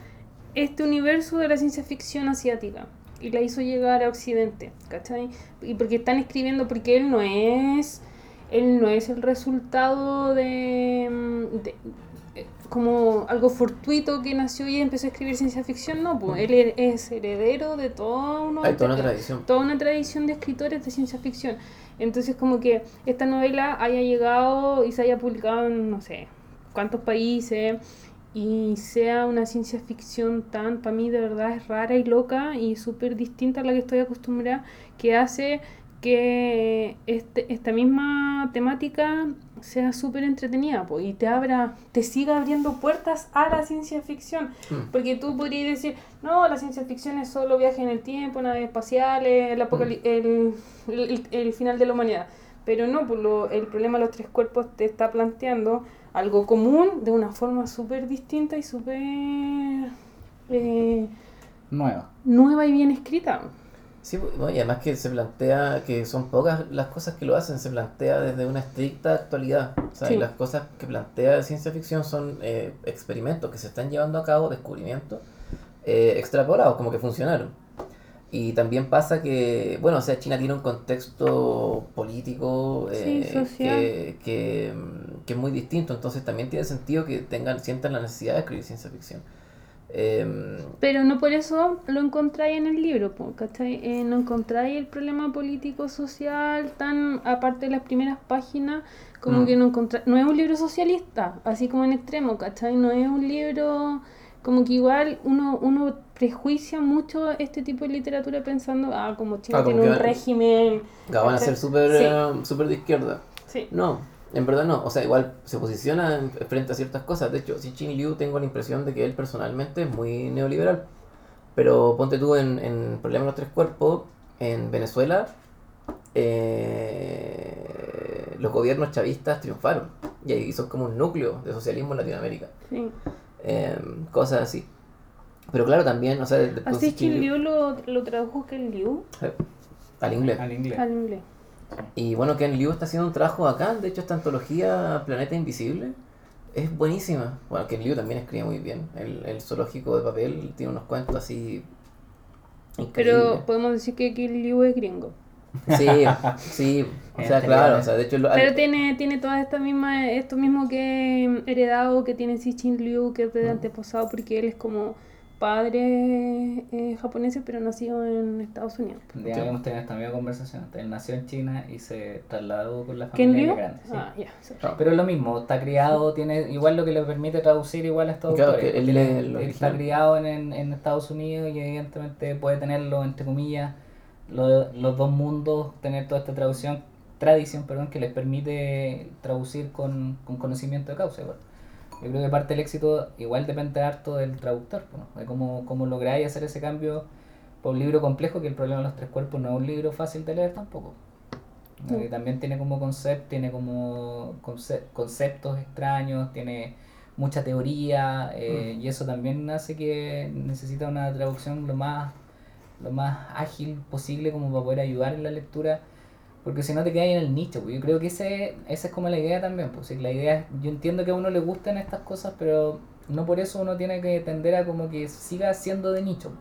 este universo de la ciencia ficción asiática y la hizo llegar a Occidente, ¿cachai? Y porque están escribiendo, porque él no es, él no es el resultado de, mm, de- eh, como algo fortuito que nació y empezó a escribir ciencia ficción, no, pues él er- es heredero de toda una, hay toda una tradición. toda una tradición de escritores de ciencia ficción. Entonces, como que esta novela haya llegado y se haya publicado en no sé cuántos países y sea una ciencia ficción tan, para mí de verdad es rara y loca y súper distinta a la que estoy acostumbrada, que hace que este, esta misma temática sea súper entretenida po, y te abra, te siga abriendo puertas a la ciencia ficción. Mm. Porque tú podrías decir, no, la ciencia ficción es solo viaje en el tiempo, naves espaciales, el, apocali- el, el, el final de la humanidad. Pero no, pues lo- el problema de los tres cuerpos te está planteando algo común de una forma súper distinta y súper eh, Nueva. nueva y bien escrita. Sí, bueno, y además que se plantea que son pocas las cosas que lo hacen, se plantea desde una estricta actualidad. O sea, y las cosas que plantea la ciencia ficción son eh, experimentos que se están llevando a cabo, descubrimientos eh, extrapolados, como que funcionaron. Y también pasa que, bueno, o sea, China tiene un contexto político Sí, eh, social. que, que, mm, que es muy distinto, entonces también tiene sentido que tengan, sientan la necesidad de escribir ciencia ficción. Em, Pero no por eso lo encontráis en el libro, ¿cachai? Eh, no encontráis el problema político-social tan, aparte de las primeras páginas, como Mm. que no encontráis... No es un libro socialista, así como en extremo, ¿cachai? No es un libro... Como que igual uno, uno prejuicia mucho este tipo de literatura pensando, ah, como China Ah, como tiene un régimen... que van a ser súper Sí. súper de izquierda. Sí. No, en verdad no. O sea, igual se posiciona en- frente a ciertas cosas. De hecho, si Chin Liu tengo la impresión de que él personalmente es muy neoliberal. Pero ponte tú en, en Problema de los Tres Cuerpos, en Venezuela, eh, los gobiernos chavistas triunfaron. Y ahí son como un núcleo de socialismo en Latinoamérica. sí. Eh, cosas así. Pero claro, también, o sea, después Así de Chin Chin Liu- lo, lo tradujo Ken Liu eh, al inglés. Al inglés. al inglés. Y bueno, Ken Liu está haciendo un trabajo bacán. De hecho, esta antología Planeta Invisible es buenísima. Bueno, Ken Liu también escribe muy bien. El, el zoológico de papel tiene unos cuentos así. Increíbles. Pero podemos decir que Ken Liu es gringo. Sí, sí. O sea, claro. O sea, de hecho, lo- Pero tiene, tiene todas estas mismas, esto mismo que heredado que tiene Sichin Liu, que es de antepasado, porque él es como padre eh, japonés, pero nacido en Estados Unidos. Ya Sí. habíamos tenido esta misma conversación. Él nació en China y se trasladó con la ¿Ken familia grande. sí. Ah, ya. sí. Ah. Pero es lo mismo, está criado, tiene igual lo que le permite traducir igual a estos Claro, autores. que él él está criado en, en, en Estados Unidos y evidentemente puede tenerlo, entre comillas, lo- los dos mundos, tener toda esta traducción, tradición, perdón, que les permite traducir con, con conocimiento de causa. igual. Yo creo que parte del éxito igual depende harto del traductor, ¿no? de cómo, cómo lográis hacer ese cambio por un libro complejo, que el problema de los tres cuerpos no es un libro fácil de leer tampoco. No. Eh, también tiene como concepto, tiene como conce- conceptos extraños, tiene mucha teoría eh, y eso también hace que necesita una traducción lo más lo más ágil posible como para poder ayudar en la lectura porque si no te quedas en el nicho. pues. Yo creo que ese, esa es como la idea también. Pues. La idea es- yo entiendo que a uno le gustan estas cosas, pero no por eso uno tiene que tender a como que siga siendo de nicho.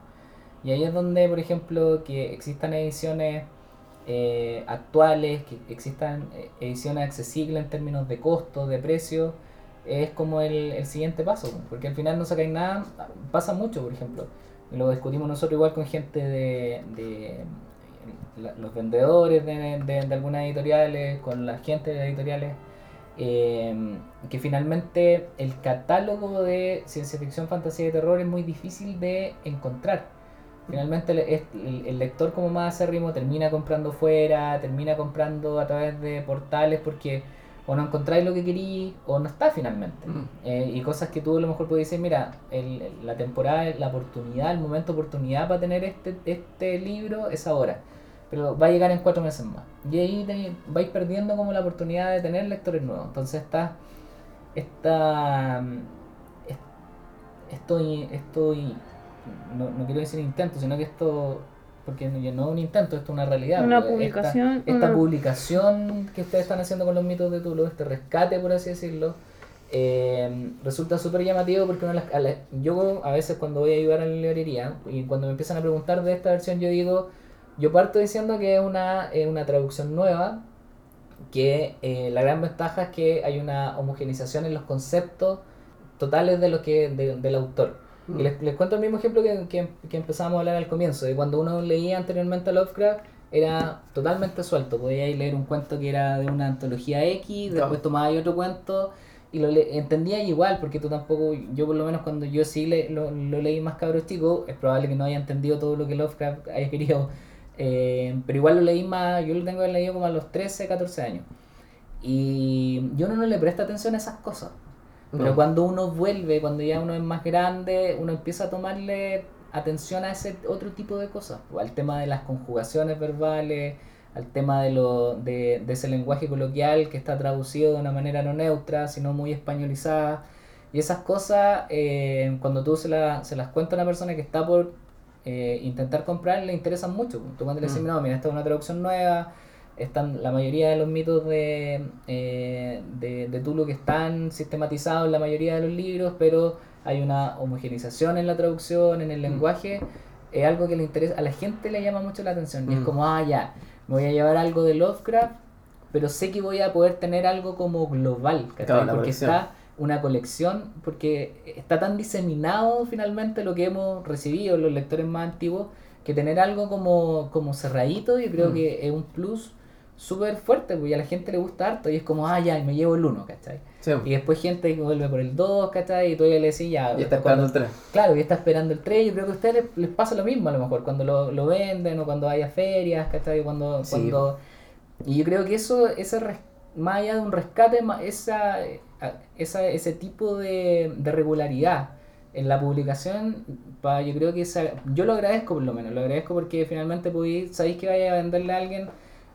Y ahí es donde, por ejemplo, que existan ediciones eh, actuales, que existan eh, ediciones accesibles en términos de costo, de precio, es como el, el siguiente paso, pues, porque al final no sacáis nada, pasa mucho, por ejemplo, lo discutimos nosotros igual con gente de la- los vendedores de, de, de algunas editoriales, con la gente de las editoriales, eh, que finalmente el catálogo de ciencia ficción, fantasía y terror es muy difícil de encontrar. Finalmente el, es- el- el lector como más acérrimo termina comprando fuera, termina comprando a través de portales porque o no encontráis lo que querí o no está finalmente. Mm. Eh, y cosas que tú a lo mejor puedes decir, mira, el- el- la temporada, la oportunidad, el momento de oportunidad para tener este, este libro es ahora. Pero va a llegar en cuatro meses más. Y ahí te- vais perdiendo como la oportunidad de tener lectores nuevos. Entonces está, esta, es- estoy, estoy, no, no quiero decir intento, sino que esto, porque no, no es un intento, esto es una realidad. Una esta- publicación, Esta, una- publicación que ustedes están haciendo con los mitos de Tulo, este rescate, por así decirlo, eh, resulta súper llamativo porque uno las- a la- yo a veces cuando voy a ayudar a la librería y cuando me empiezan a preguntar de esta versión, yo digo, yo parto diciendo que es una, es una traducción nueva, que eh, la gran ventaja es que hay una homogenización en los conceptos totales de lo que de- del autor. Y les, les cuento el mismo ejemplo que, que, que empezamos a hablar al comienzo, de cuando uno leía anteriormente a Lovecraft, era totalmente suelto, podía leer un cuento que era de una antología X, después tomaba otro cuento y lo entendía igual, porque tú tampoco, yo por lo menos cuando yo sí le- lo, lo leí más cabros chico, es probable que no haya entendido todo lo que Lovecraft haya querido, eh, pero igual lo leí más, yo lo tengo leído como a los 13, 14 años. Y yo uno no le presta atención a esas cosas. Pero No. cuando uno vuelve, cuando ya uno es más grande, uno empieza a tomarle atención a ese otro tipo de cosas, al tema de las conjugaciones verbales, al tema de, lo, de, de ese lenguaje coloquial que está traducido de una manera no neutra, sino muy españolizada. Y esas cosas, eh, cuando tú se, la- se las cuentas a una persona que está por eh, intentar comprar, le interesan mucho. Tú cuando le dices, Mm. no, mira, esta es una traducción nueva, están la mayoría de los mitos de, eh, de, de Tulu que están sistematizados en la mayoría de los libros, pero hay una homogenización en la traducción, en el lenguaje, es algo que le interesa, a la gente le llama mucho la atención. Y es Mm. como, ah, ya, me voy a llevar algo de Lovecraft, pero sé que voy a poder tener algo como global, porque está una colección, porque está tan diseminado finalmente lo que hemos recibido los lectores más antiguos, que tener algo como, como cerradito yo creo Mm. que es un plus súper fuerte, porque a la gente le gusta harto y es como, ah, ya, me llevo el 1, ¿cachai? Sí, Y después gente que vuelve por el 2, ¿cachai? Y todavía le decís ya. y está cuando- esperando el tren. Claro, y está esperando el 3. Yo creo que a ustedes les, les pasa lo mismo a lo mejor, cuando lo, lo venden o cuando haya ferias, ¿cachai? Cuando, Sí. cuando... Y yo creo que eso, ese res- más allá de un rescate, esa, esa, ese tipo de, de regularidad en la publicación, pa, yo creo que esa, yo lo agradezco por lo menos, lo agradezco porque finalmente podéis, sabéis que vaya a venderle a alguien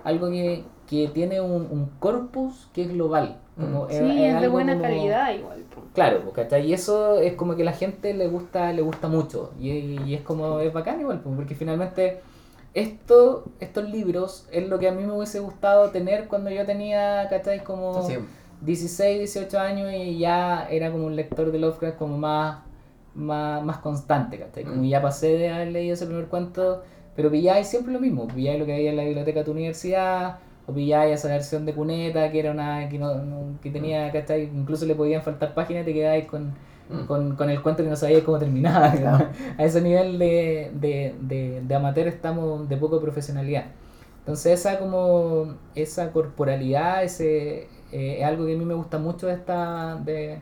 algo que, que tiene un, un corpus que es global. Como Sí, es de buena como- calidad igual. Claro, ¿cachai? Y eso es como que la gente le gusta, le gusta mucho. Y, y es como, es bacán igual, porque finalmente esto, estos libros es lo que a mí me hubiese gustado tener cuando yo tenía, ¿cachai? Como Sí. 16, 18 años y ya era como un lector de Lovecraft como más, más, más constante, ¿cachai? Como Mm. ya pasé de haber leído ese primer cuento, pero pilláis siempre lo mismo, pilláis lo que había en la biblioteca de tu universidad, o pilláis esa versión de cuneta que era una que, no, no- que tenía, ¿cachai? Incluso le podían faltar páginas y te quedáis con, Mm. con, con el cuento que no sabíais cómo terminaba. Claro. A ese nivel de, de, de, de amateur estamos de poco profesionalidad. Entonces esa como esa corporalidad, ese eh, es algo que a mí me gusta mucho de esta de,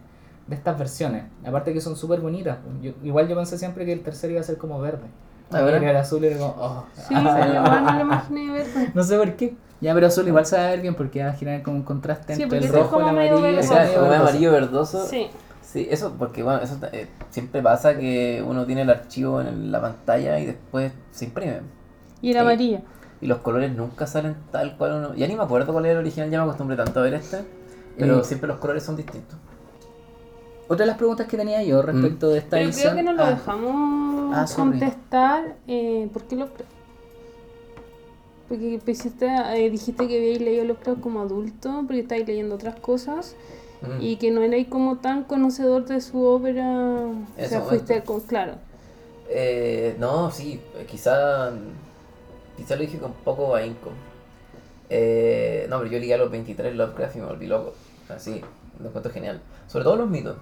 de estas versiones. Aparte que son súper bonitas. Yo- igual yo pensé siempre que el tercero iba a ser como verde. Ah, ¿verdad? Y era azul y era como, oh. Sí, igual no lo imaginé ver. No sé por qué. Ya, pero azul igual se va a ver bien porque va a generar como un contraste Sí, entre el porque es rojo y el como medio amarillo. O sea, medio como es verdoso. amarillo verdoso. Sí. Sí, eso, porque bueno, eso eh, siempre pasa que uno tiene el archivo en la pantalla y después se imprime. Y era Sí. amarilla. Y los colores nunca salen tal cual uno. Ya ni me acuerdo cuál era el original, ya me acostumbré tanto a ver este. Pero Eh. siempre los colores son distintos. Otra de las preguntas que tenía yo respecto de esta Pero edición. creo que no lo Ah, dejamos Ah, contestar. Eh, ¿Por qué lo.? Porque eh, dijiste que habíais leído Lovecraft como adulto, porque estáis leyendo otras cosas. Mm. Y que no erais como tan conocedor de su ópera. O En sea, fuiste con. Claro. Eh, no, sí, quizá, quizá lo dije con poco ahínco. Eh, no, pero yo leí a los 23 Lovecraft y me volví loco. Así, lo encuentro genial. Sobre todo los mitos.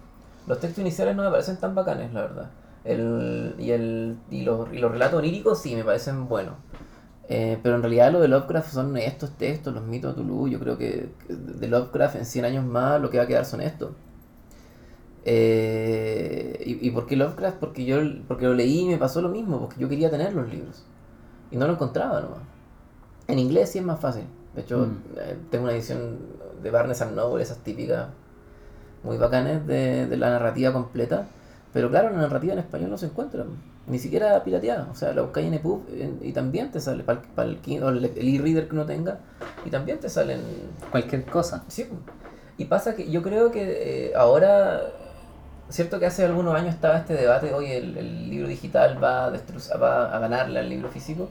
Los textos iniciales no me parecen tan bacanes, la verdad. El, y, el, y, los, y los relatos oníricos sí me parecen buenos. Eh, pero en realidad lo de Lovecraft son estos textos, los mitos de Tulu. Yo creo que de Lovecraft en 100 años más lo que va a quedar son estos. Eh, y, ¿Y por qué Lovecraft? Porque yo porque lo leí y me pasó lo mismo, porque yo quería tener los libros. Y no lo encontraba nomás. En inglés sí es más fácil. De hecho, Mm. eh, tengo una edición de Barnes and Noble, esas típicas muy bacanes de, de la narrativa completa. Pero claro, la narrativa en español no se encuentra. Ni siquiera pirateada. O sea, la buscáis en EPUB y también te sale para o el e-reader que uno tenga. Y también te salen Cualquier cosa. Sí, y pasa que yo creo que eh, ahora, cierto que hace algunos años estaba este debate, oye, el, el libro digital va a, va a ganarle al libro físico,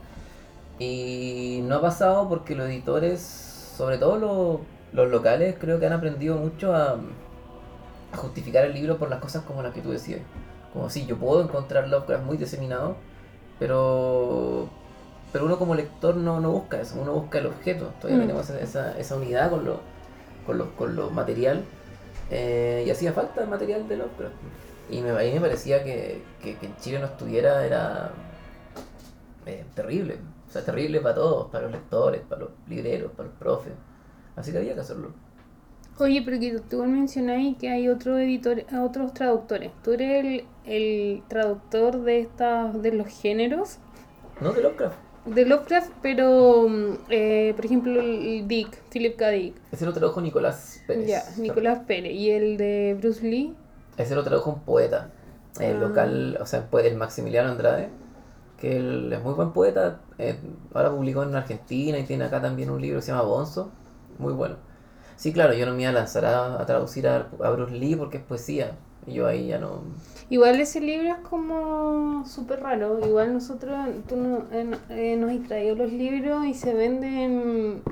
y no ha pasado porque los editores, sobre todo los, los locales, creo que han aprendido mucho a, a justificar el libro por las cosas como las que tú decías. Como si yo puedo encontrar Lovecraft muy diseminado, pero pero uno como lector no, no busca eso, uno busca el objeto. Todavía Mm. tenemos esa, esa unidad con lo, con lo, con lo material. Eh, y hacía falta el material de Lovecraft. Y me, a mí me parecía que, que, que en Chile no estuviera era eh, terrible. O sea, terrible para todos, para los lectores, para los libreros, para los profes. Así que había que hacerlo. Oye, pero que tú mencionáis que hay otros editores, otros traductores. Tú eres el, el traductor de estas, de los géneros No de Lovecraft. De Lovecraft, pero mm, eh, por ejemplo el Dick, Philip K. Dick, Ese lo tradujo Nicolás Pérez. ya, Nicolás Pérez, y el de Bruce Lee, Ese lo tradujo un poeta. El Ah. local, o sea, pues, el Maximiliano Andrade, que él es muy buen poeta. eh, ahora publicó en Argentina y tiene acá también un libro que se llama Bonzo. Muy bueno. Sí, claro, yo no me iba a lanzar a, a traducir a, a Bruce Lee porque es poesía. Y yo ahí ya no. Igual ese libro es como súper raro. Igual nosotros tú no- eh, eh, nos has traído los libros y se venden.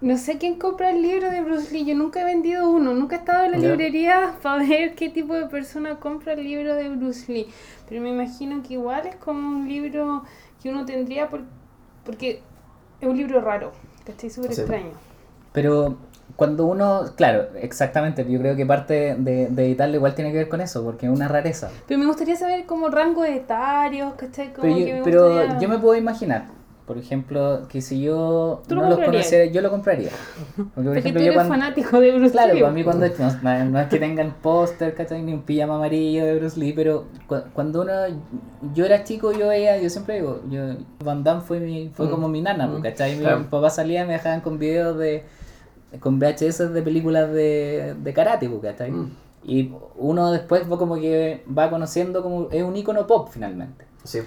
No sé quién compra el libro de Bruce Lee. Yo nunca he vendido uno. Nunca he estado en la librería para ver qué tipo de persona compra el libro de Bruce Lee. Pero me imagino que igual es como un libro que uno tendría por- porque es un libro raro. ¿Cachai? Súper extraño. Pero cuando uno, claro, exactamente, yo creo que parte de, de editarlo igual tiene que ver con eso, porque es una rareza. Pero me gustaría saber como rango etario, ¿cachai? Como Pero, que yo, me pero gustaría- yo me puedo imaginar, por ejemplo, que si yo no los conociera, yo lo compraría. Porque, por Porque ejemplo, tú yo cuando... fanático de Bruce Claro, Lee. para mí cuando no, no es que tengan póster, ¿cachai? Ni un pijama amarillo de Bruce Lee, pero cu- cuando uno, yo era chico, yo veía, yo siempre digo, yo, Van Damme fue, mi, fue Mm. como mi nana, Mm. ¿cachai? Mi Claro. papá salía y me dejaban con videos de, con VHS de películas de, de karate, ¿cachai? Mm. Y uno después va como que va conociendo como, es un icono pop finalmente. Sí.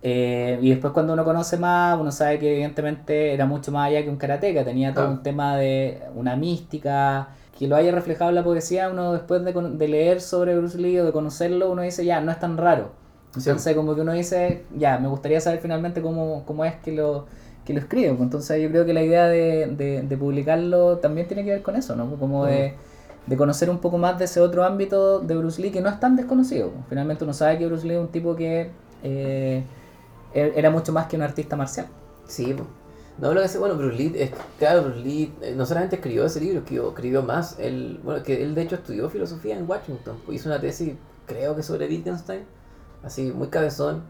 Eh, y después cuando uno conoce más, uno sabe que evidentemente era mucho más allá que un karateca, tenía todo Ah. un tema de una mística, que lo haya reflejado en la poesía, uno después de, de leer sobre Bruce Lee o de conocerlo, uno dice, ya, no es tan raro. Entonces como que uno dice, ya, me gustaría saber finalmente cómo, cómo es que lo, que lo escribo. Entonces yo creo que la idea de, de, de publicarlo también tiene que ver con eso, ¿no? Como de, de conocer un poco más de ese otro ámbito de Bruce Lee que no es tan desconocido. Finalmente uno sabe que Bruce Lee es un tipo que eh, e- era mucho más que un artista marcial. Sí, no lo que hace, bueno, Bruce Lee, es, claro, Bruce Lee eh, no solamente escribió ese libro, escribió, escribió más, él, bueno, que él de hecho estudió filosofía en Washington, pues, hizo una tesis, creo que sobre Wittgenstein, así, muy cabezón.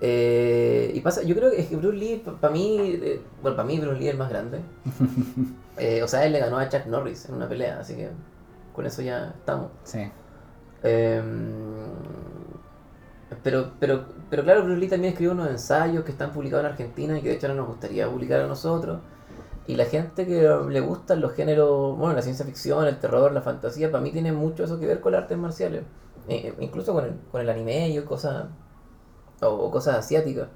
Eh, y pasa, yo creo que es que Bruce Lee, para mí, eh, bueno, para mí Bruce Lee es el más grande. Eh, o sea, él le ganó a Chuck Norris en una pelea, así que con eso ya estamos. Sí. Em, pero, pero, pero claro, Bruce Lee también escribió unos ensayos que están publicados en Argentina y que de hecho ahora nos gustaría publicar a nosotros. Y la gente que le gustan los géneros, bueno, la ciencia ficción, el terror, la fantasía, para mí tiene mucho eso que ver con las artes marciales. Incluso con el, con el anime y cosas, o, o cosas asiáticas.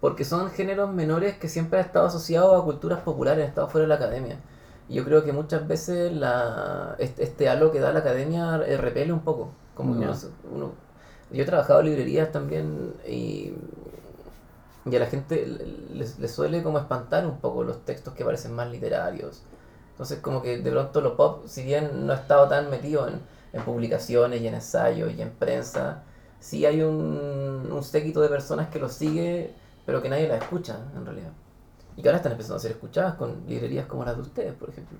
Porque son géneros menores que siempre han estado asociados a culturas populares, han estado fuera de la academia. Y yo creo que muchas veces la, este, este halo que da la academia eh, repele un poco. Como que uno, yo he trabajado en librerías también y, Y a la gente le, suele como espantar un poco los textos que parecen más literarios. Entonces como que de pronto lo pop, si bien no ha estado tan metido en, en publicaciones y en ensayos y en prensa, sí hay un, un séquito de personas que lo sigue, pero que nadie la escucha en realidad. Y que ahora están empezando a ser escuchadas con librerías como las de ustedes, por ejemplo.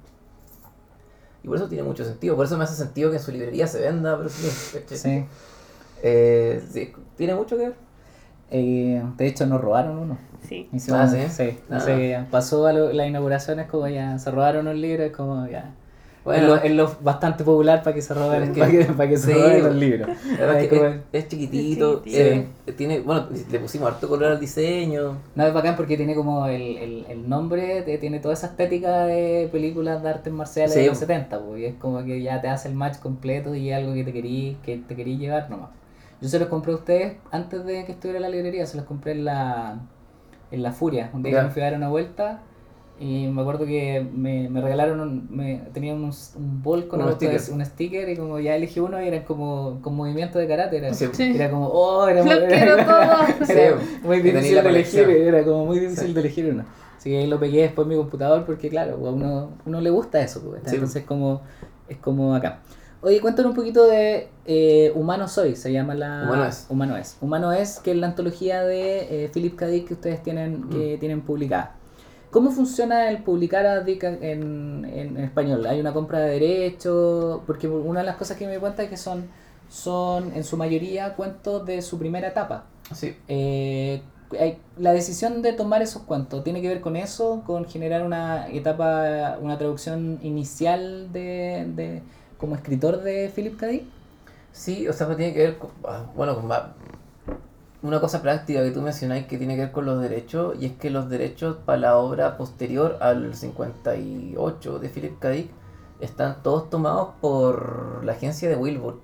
Y por eso tiene mucho sentido, por eso me hace sentido que en su librería se venda, pero sí. Sí. Eh, sí tiene mucho que ver. Eh, de hecho, nos robaron uno. Sí. ah, sí. sí. Ah. pasó a las inauguraciones como ya se robaron un libro, es como ya bueno, es lo, bastante popular para que se roben, para que, para que se roben los libros. Es, chiquitito, eh, tiene, bueno, le pusimos harto color al diseño. No, es bacán porque tiene como el, el, el nombre, tiene toda esa estética de películas de artes marciales de los 70, pues, y es como que ya te hace el match completo y es algo que te querí, que te querí llevar nomás. Yo se los compré a ustedes antes de que estuviera en la librería, se los compré en la, en la Furia, un día que me fui a dar una vuelta y me acuerdo que me, me regalaron, un, me, tenía un, un bol con un, sticker. un sticker y como ya elegí uno y eran como con movimiento de karate. Era, era como, oh, era, muy, era, muy difícil de elegir, era como muy difícil de elegir uno. Así que ahí lo pegué después en mi computador porque claro, a uno, uno le gusta eso, pues, entonces como, es como acá. Oye, cuéntanos un poquito de eh, Humano Soy, se llama la... Humano es. Humano es. Humano es, que es la antología de eh, Philip K. Dick que ustedes tienen, que mm. tienen publicada. ¿Cómo funciona el publicar a Dick en, en, español? ¿Hay una compra de derechos? Porque una de las cosas que me cuenta es que son, son en su mayoría cuentos de su primera etapa. Sí. Eh, la decisión de tomar esos cuentos tiene que ver con eso, con generar una etapa, una traducción inicial de, de como escritor de Philip K. Sí, o sea, pues tiene que ver con, ah, bueno, con una cosa práctica que tú mencionáis que tiene que ver con los derechos, y es que los derechos para la obra posterior al 58 de Philip K. Dick están todos tomados por la agencia de Wilbur.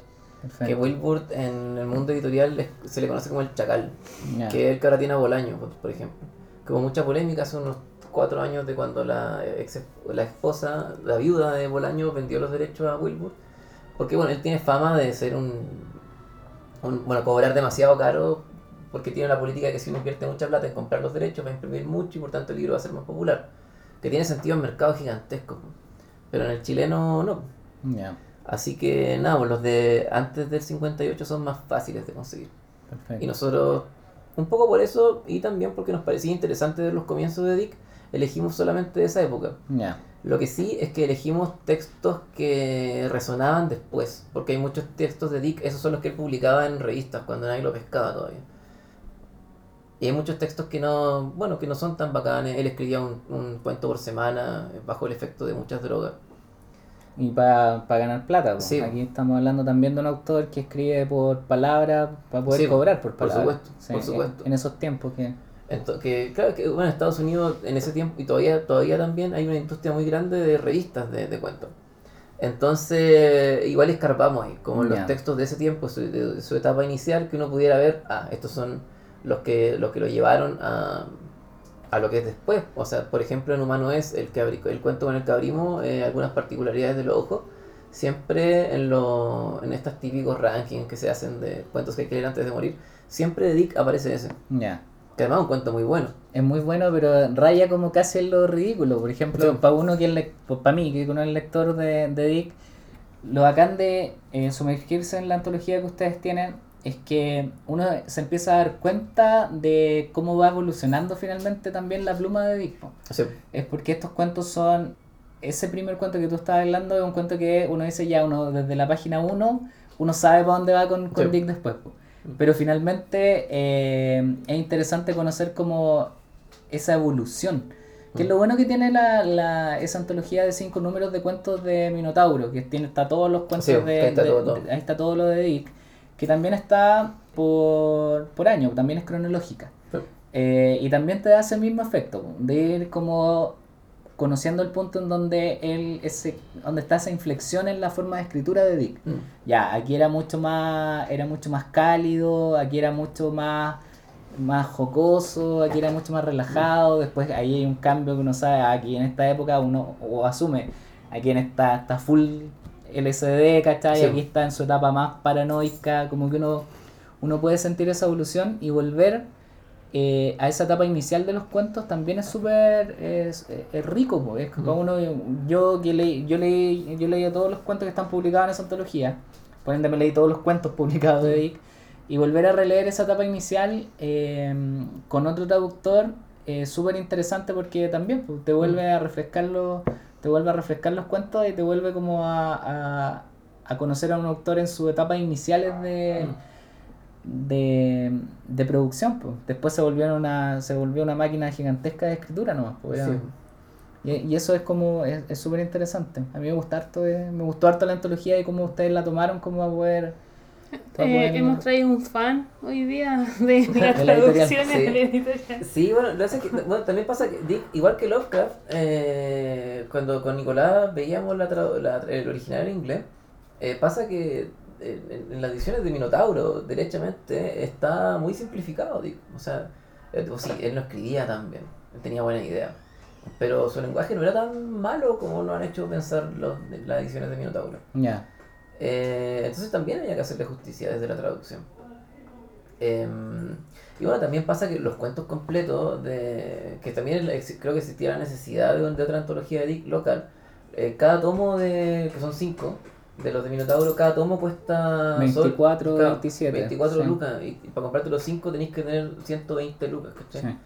Que Wilbur en el mundo editorial se le conoce como el chacal, que es el que ahora tiene a Bolaño, por ejemplo. Como mucha polémica hace unos cuatro años de cuando la, la esposa, la viuda de Bolaño vendió los derechos a Wilbur. Porque bueno, él tiene fama de ser un, un bueno, cobrar demasiado caro porque tiene la política que si uno invierte mucha plata en comprar los derechos va a imprimir mucho y por tanto el libro va a ser más popular. Que tiene sentido en mercados gigantescos, pero en el chileno no. Así que nada, pues, los de antes del 58 son más fáciles de conseguir. Y nosotros, un poco por eso y también porque nos parecía interesante ver los comienzos de Dick, elegimos solamente de esa época. Lo que sí es que elegimos textos que resonaban después, porque hay muchos textos de Dick, esos son los que él publicaba en revistas cuando nadie lo pescaba todavía. Y hay muchos textos que no, bueno, que no son tan bacanes. Él escribía un, un cuento por semana bajo el efecto de muchas drogas. Y para ganar plata. Sí. Aquí estamos hablando también de un autor que escribe por palabra para poder cobrar por palabra. Por supuesto, por supuesto. En, esos tiempos que... Entonces, que, claro que bueno, en Estados Unidos en ese tiempo y todavía todavía también hay una industria muy grande de revistas de, de cuentos. Entonces, igual escarpamos ahí, como los textos de ese tiempo, de su etapa inicial, que uno pudiera ver, ah, estos son los que, los que lo llevaron a, a lo que es después. O sea, por ejemplo, en Humano es el, que el cuento con el que abrimos eh, algunas particularidades de los ojos. Siempre en, lo, en estos típicos rankings que se hacen de cuentos que hay que leer antes de morir, siempre de Dick aparece ese. Ya. Que además es un cuento muy bueno. Es muy bueno, pero raya como casi en lo ridículo. Por ejemplo, para uno que es para mí, que uno es el lector de, de Dick, lo bacán de eh, sumergirse en la antología que ustedes tienen es que uno se empieza a dar cuenta de cómo va evolucionando finalmente también la pluma de Dick. Es porque estos cuentos son. Ese primer cuento que tú estabas hablando es un cuento que uno dice ya, uno desde la página 1, uno sabe para dónde va con, con Dick después. Pero finalmente eh, es interesante conocer como esa evolución. Que es lo bueno que tiene la, la, esa antología de cinco números de cuentos de Minotauro, que tiene, está todos los cuentos de, ahí está, todo, ahí está todo lo de Dick que también está por, por año, también es cronológica. Eh, y también te da ese mismo efecto, de ir como conociendo el punto en donde él ese, donde está esa inflexión en la forma de escritura de Dick. Mm. Ya, aquí era mucho más, era mucho más cálido, aquí era mucho más más jocoso, aquí era mucho más relajado, después ahí hay un cambio que uno sabe, aquí en esta época uno o asume, aquí en esta, está full LSD, ¿cachai? Aquí está en su etapa más paranoica, como que uno, uno puede sentir esa evolución y volver eh, a esa etapa inicial de los cuentos también es súper es, es rico. po, Es como uno, yo, que leí, yo, leí, yo leí todos los cuentos que están publicados en esa antología, por ende me leí todos los cuentos publicados de Dick, y volver a releer esa etapa inicial eh, con otro traductor es súper interesante porque también pues, te vuelve a refrescar los, te vuelve a refrescar los cuentos y te vuelve como a, a, a conocer a un autor en sus etapas iniciales de, de, de producción. Pues. Después se volvió una, se volvió una máquina gigantesca de escritura nomás. Pues. Sí. Y, y eso es como, es es súper interesante. A mí me gusta harto, eh, me gustó harto la antología y cómo ustedes la tomaron como a poder... Eh, hemos traído un fan hoy día de las De traducciones sí. de la editorial. Sí, bueno, lo es que, bueno, también pasa que, Dick, igual que Lovecraft, eh, cuando con Nicolás veíamos la tradu- la- el original en inglés, eh, pasa que eh, en, en las ediciones de Minotauro, derechamente, está muy simplificado, Dick. O sea, eh, o sí, él no escribía tan bien, él tenía buena idea. Pero su lenguaje no era tan malo como lo han hecho pensar los, las ediciones de Minotauro. Ya. Eh, entonces también había que hacerle justicia desde la traducción. Em, y bueno, también pasa que los cuentos completos, de, que también creo que existía la necesidad de, de otra antología de Dick local, eh, cada tomo de, que son cinco, de los de Minotauro, cada tomo cuesta... 24, claro, 27, 24 sí. lucas, y, y para comprarte los cinco tenéis que tener 120 lucas, ¿cachai? Sí.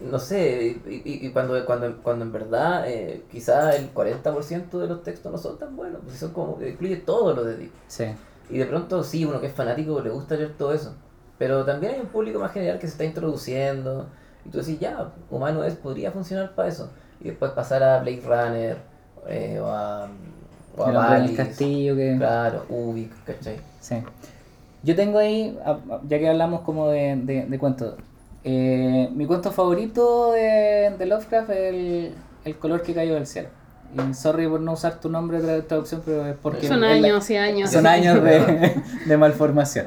No sé, y, y- y cuando, cuando, cuando en verdad eh, quizá el 40% de los textos no son tan buenos, pues son como que incluye todo lo de Dick. Sí. Y de pronto sí, uno que es fanático le gusta leer todo eso. Pero también hay un público más general que se está introduciendo. Y tú decís, ya, humano es, podría funcionar para eso. Y después pasar a Blade Runner eh, o a, o a Valis, castillo que... Claro, Ubik, ¿cachai? Sí. Yo tengo ahí, ya que hablamos como de, de, de cuentos, eh, mi cuento favorito de, de Lovecraft es el, el color que cayó del cielo. Y sorry por no usar tu nombre de tra- traducción, pero es porque... Son la- años y años. son años de, de malformación.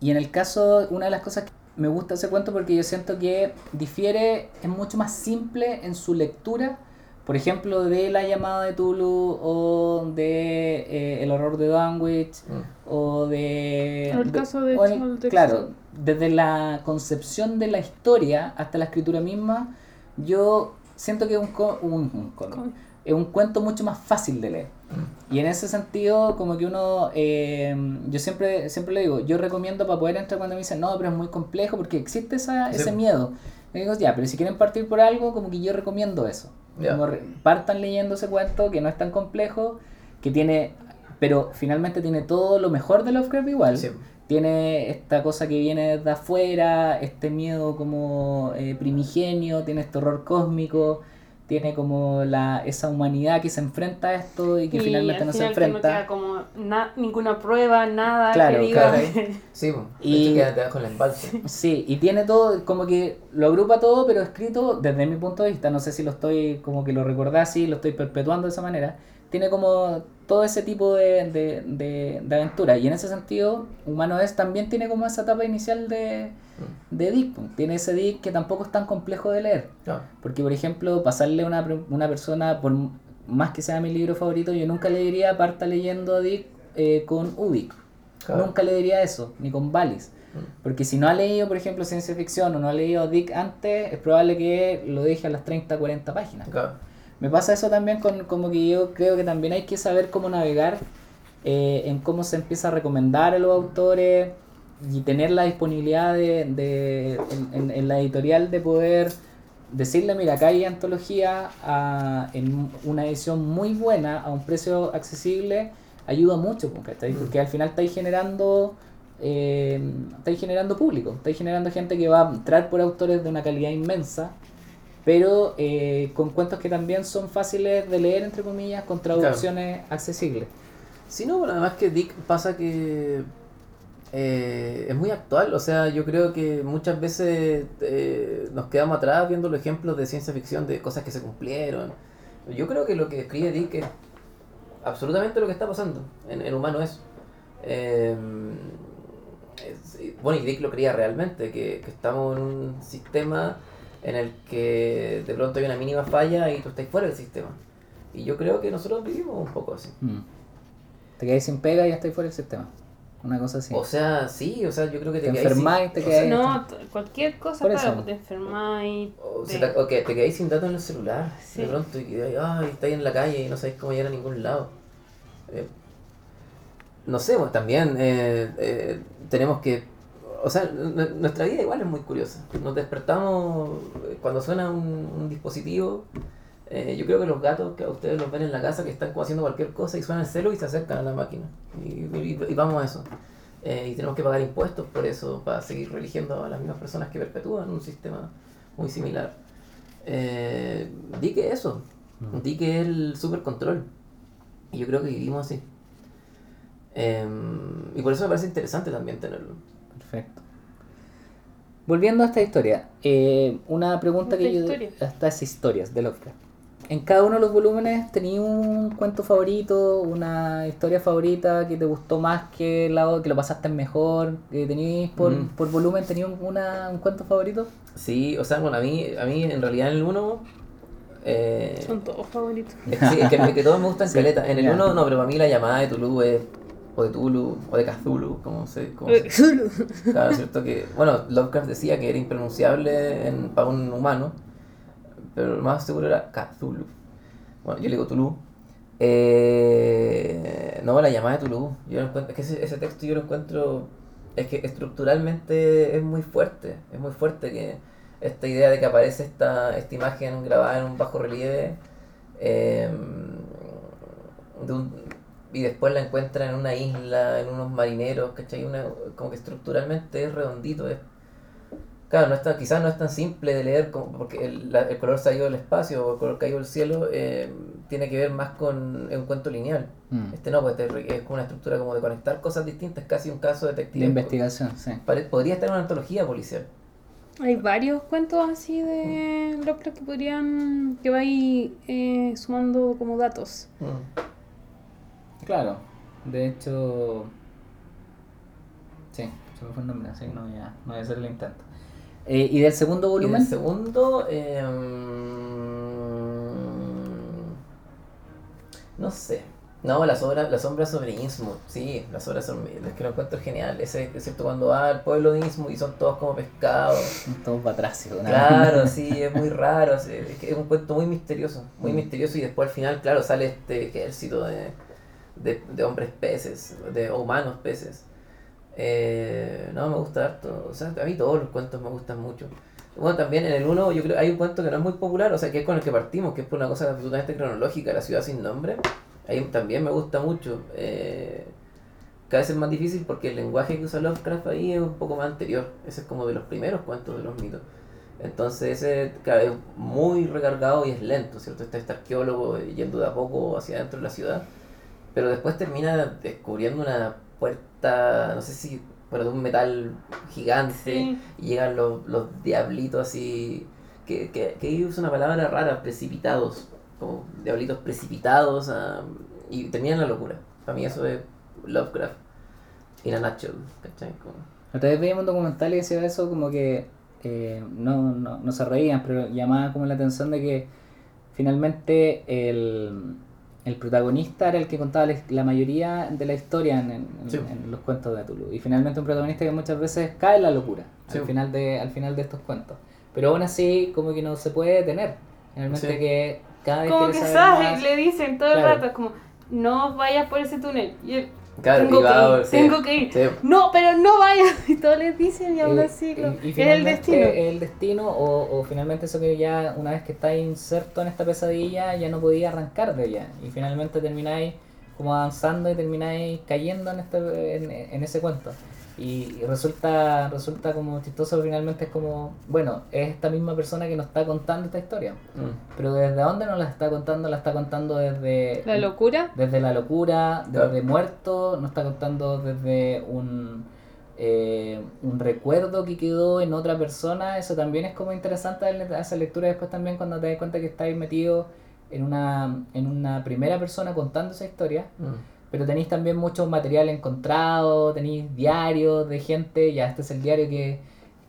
Y en el caso, una de las cosas que me gusta ese cuento porque yo siento que difiere, es mucho más simple en su lectura, por ejemplo, de La llamada de Tulu o de eh, El horror de Dunwich Mm. o de... El caso de o el-. Claro, desde la concepción de la historia hasta la escritura misma, yo siento que es un, co- un, un co- Con- es un cuento mucho más fácil de leer. Y en ese sentido, como que uno, eh, yo siempre, siempre le digo, yo recomiendo para poder entrar cuando me dicen, no, pero es muy complejo porque existe esa, Sí. ese miedo. Y digo, ya, pero si quieren partir por algo, como que yo recomiendo eso. Como re- partan leyendo ese cuento que no es tan complejo, que tiene, pero finalmente tiene todo lo mejor de Lovecraft igual. Sí. Tiene esta cosa que viene de afuera, este miedo como eh, primigenio, tiene este horror cósmico, tiene como la, esa humanidad que se enfrenta a esto y que y finalmente al no se que no enfrenta. queda como na- ninguna prueba, nada Claro, que diga. claro. Sí, pues, Y- das con la embalse. Sí, y tiene todo, como que lo agrupa todo, pero escrito desde mi punto de vista, no sé si lo estoy, como que lo recordás así, lo estoy perpetuando de esa manera, tiene como todo ese tipo de, de, de, de aventura, y en ese sentido, Humano es también tiene como esa etapa inicial de, de Dick, tiene ese Dick que tampoco es tan complejo de leer, porque por ejemplo, pasarle a una, una persona, por más que sea mi libro favorito, yo nunca le diría parta leyendo a Dick eh, con Claro. nunca le diría eso, ni con Valis. Porque si no ha leído, por ejemplo, ciencia ficción o no ha leído Dick antes, es probable que lo deje a las 30, 40 páginas. Claro. Me pasa eso también con como que yo creo que también hay que saber cómo navegar eh, en cómo se empieza a recomendar a los autores y tener la disponibilidad de, de- en, en- en la editorial de poder decirle, mira, acá hay antología a- en una edición muy buena, a un precio accesible, ayuda mucho, pues, ¿cachai? porque al final estáis generando... Eh, estáis generando público, estáis generando gente que va a entrar por autores de una calidad inmensa pero eh, con cuentos que también son fáciles de leer, entre comillas, con traducciones accesibles. Sí, no, bueno, además que Dick pasa que eh, es muy actual, o sea, yo creo que muchas veces eh, nos quedamos atrás viendo los ejemplos de ciencia ficción, de cosas que se cumplieron. Yo creo que lo que escribe Dick es absolutamente lo que está pasando en, en humano es. Eh, es- bueno, y Dick lo creía realmente, que, que estamos en un sistema en el que de pronto hay una mínima falla y tú estás fuera del sistema. Y yo creo que nosotros vivimos un poco así. Mm. Te quedáis sin pega y ya estáis fuera del sistema. una cosa así. O sea, sí, o sea, yo creo que te, Te enfermáis, sin- te o quedáis- sea, No, cualquier cosa pues, te enfermáis. O, te- o que te quedáis sin datos en el celular Sí. de pronto y ay, estáis en la calle y no sabéis cómo llegar a ningún lado. Eh, no sé, pues también eh, eh, tenemos que. O sea, nuestra vida igual es muy curiosa. Nos despertamos eh, cuando suena un, un dispositivo. eh, yo creo que los gatos que a ustedes los ven en la casa que están como haciendo cualquier cosa y suena el celo y se acercan a la máquina. Y, y- y vamos a eso. Eh, y tenemos que pagar impuestos por eso, para seguir religiendo a las mismas personas que perpetúan un sistema muy similar. Eh, di que eso, Mm. di que es el supercontrol. Y yo creo que vivimos así. Em, y por eso me parece interesante también tenerlo. Perfecto. Volviendo a esta historia, eh, una pregunta que Esta yo... historia. A estas historias de Lovecraft. En cada uno de los volúmenes tenía un cuento favorito, una historia favorita que te gustó más que la otra, que lo pasaste mejor, que tenías por, Mm. por volumen, tenías un, una- un cuento favorito. Sí, o sea, bueno, a mí, a mí en realidad en el 1... Eh, Son todos favoritos. es que, es que, que todos me gustan Sí, caleta. En el ya. 1 no, pero para mí la llamada de Tulu es... O de Tulu, o de Cthulhu, como se... Como se Claro, cierto que, bueno, Lovecraft decía que era impronunciable en, para un humano, pero lo más seguro era Cthulhu. Bueno, yo le digo Tulu. Eh, no, la llamada de Tulu. Yo lo encuentro, es que ese, ese texto yo lo encuentro, es que estructuralmente es muy fuerte, es muy fuerte que esta idea de que aparece esta, esta imagen grabada en un bajo relieve eh, de un- y después la encuentra en una isla, en unos marineros, ¿cachai? Una, como que estructuralmente es redondito. Es, claro, no es tan- quizás no es tan simple de leer como, porque el, la- el color salido del espacio o el color caído del cielo eh, tiene que ver más con un cuento lineal. Mm. Este no, pues este es como una estructura como de conectar cosas distintas, casi un caso detective. De investigación, sí. Pare- Podría estar en una antología policial. Hay varios cuentos así de Lovecraft que podrían. que vais eh, sumando como datos. Mm. Claro, de hecho... Sí, se me fue el nombre, así que no voy a, no voy a hacer el intento. Eh, ¿Y del segundo Y volumen? el segundo, eh, no sé. No, la sombra, la sombra sobre Innsmouth, sí, la sombra sobre es que lo encuentro genial. Ese, excepto cuando va al pueblo de Innsmouth y son todos como pescados. Todos batracios. ¿no? Claro, sí, es muy raro. Es, que es un cuento muy misterioso, muy Mm. misterioso. Y después al final, claro, sale este ejército de, de, de hombres peces, de humanos peces. Eh, no, me gusta harto. O sea, a mí todos los cuentos me gustan mucho. Bueno, también en el 1 yo creo hay un cuento que no es muy popular, o sea, que es con el que partimos, que es por una cosa absolutamente cronológica, La ciudad sin nombre. Ahí también me gusta mucho. Eh, cada vez es más difícil porque el lenguaje que usa Lovecraft ahí es un poco más anterior. Ese es como de los primeros cuentos de los mitos. Entonces ese claro, es muy recargado y es lento, ¿cierto? Está este arqueólogo yendo de a poco hacia adentro de la ciudad. Pero después termina descubriendo una puerta, no sé si, pero de un metal gigante. Sí. Y llegan los, los diablitos así, que, que, que usa una palabra rara, precipitados. Como diablitos precipitados ah, y terminan la locura. Para mí eso es Lovecraft. In a nutshell, ¿cachai? Como- Otra vez veíamos un documental y decía eso como que eh, no, no, no se reían, pero llamaba como la atención de que finalmente el, el protagonista era el que contaba la, la mayoría de la historia en, en- Sí. en los cuentos de Tulu. Y finalmente un protagonista que muchas veces cae en la locura Sí. al, final de, al final de estos cuentos. Pero aún así como que no se puede detener. Finalmente Sí. que cada vez Como que saber sabe, más. le dicen todo el rato, es como, no vayas por ese túnel. Y él, Claro, tengo, va- que ir, sí, tengo que ir. sí. No, pero no vayas. Y todos les dicen y aún así es el destino. El destino, o, o finalmente eso que ya, una vez que estáis inserto en esta pesadilla, ya no podía arrancar de ella. Y finalmente termináis como avanzando y termináis cayendo en, este, en, en ese cuento. Y, y resulta, resulta como chistoso, finalmente es como, bueno, es esta misma persona que nos está contando esta historia. Mm. Pero ¿desde dónde nos la está contando? La está contando desde... La locura. Desde la locura, Claro. desde muerto, nos está contando desde un, eh, un recuerdo que quedó en otra persona. Eso también es como interesante esa lectura después también cuando te das cuenta que estáis metido en una, en una primera persona contando esa historia. Mm. Pero tenéis también mucho material encontrado, tenéis diarios de gente, ya este es el diario que,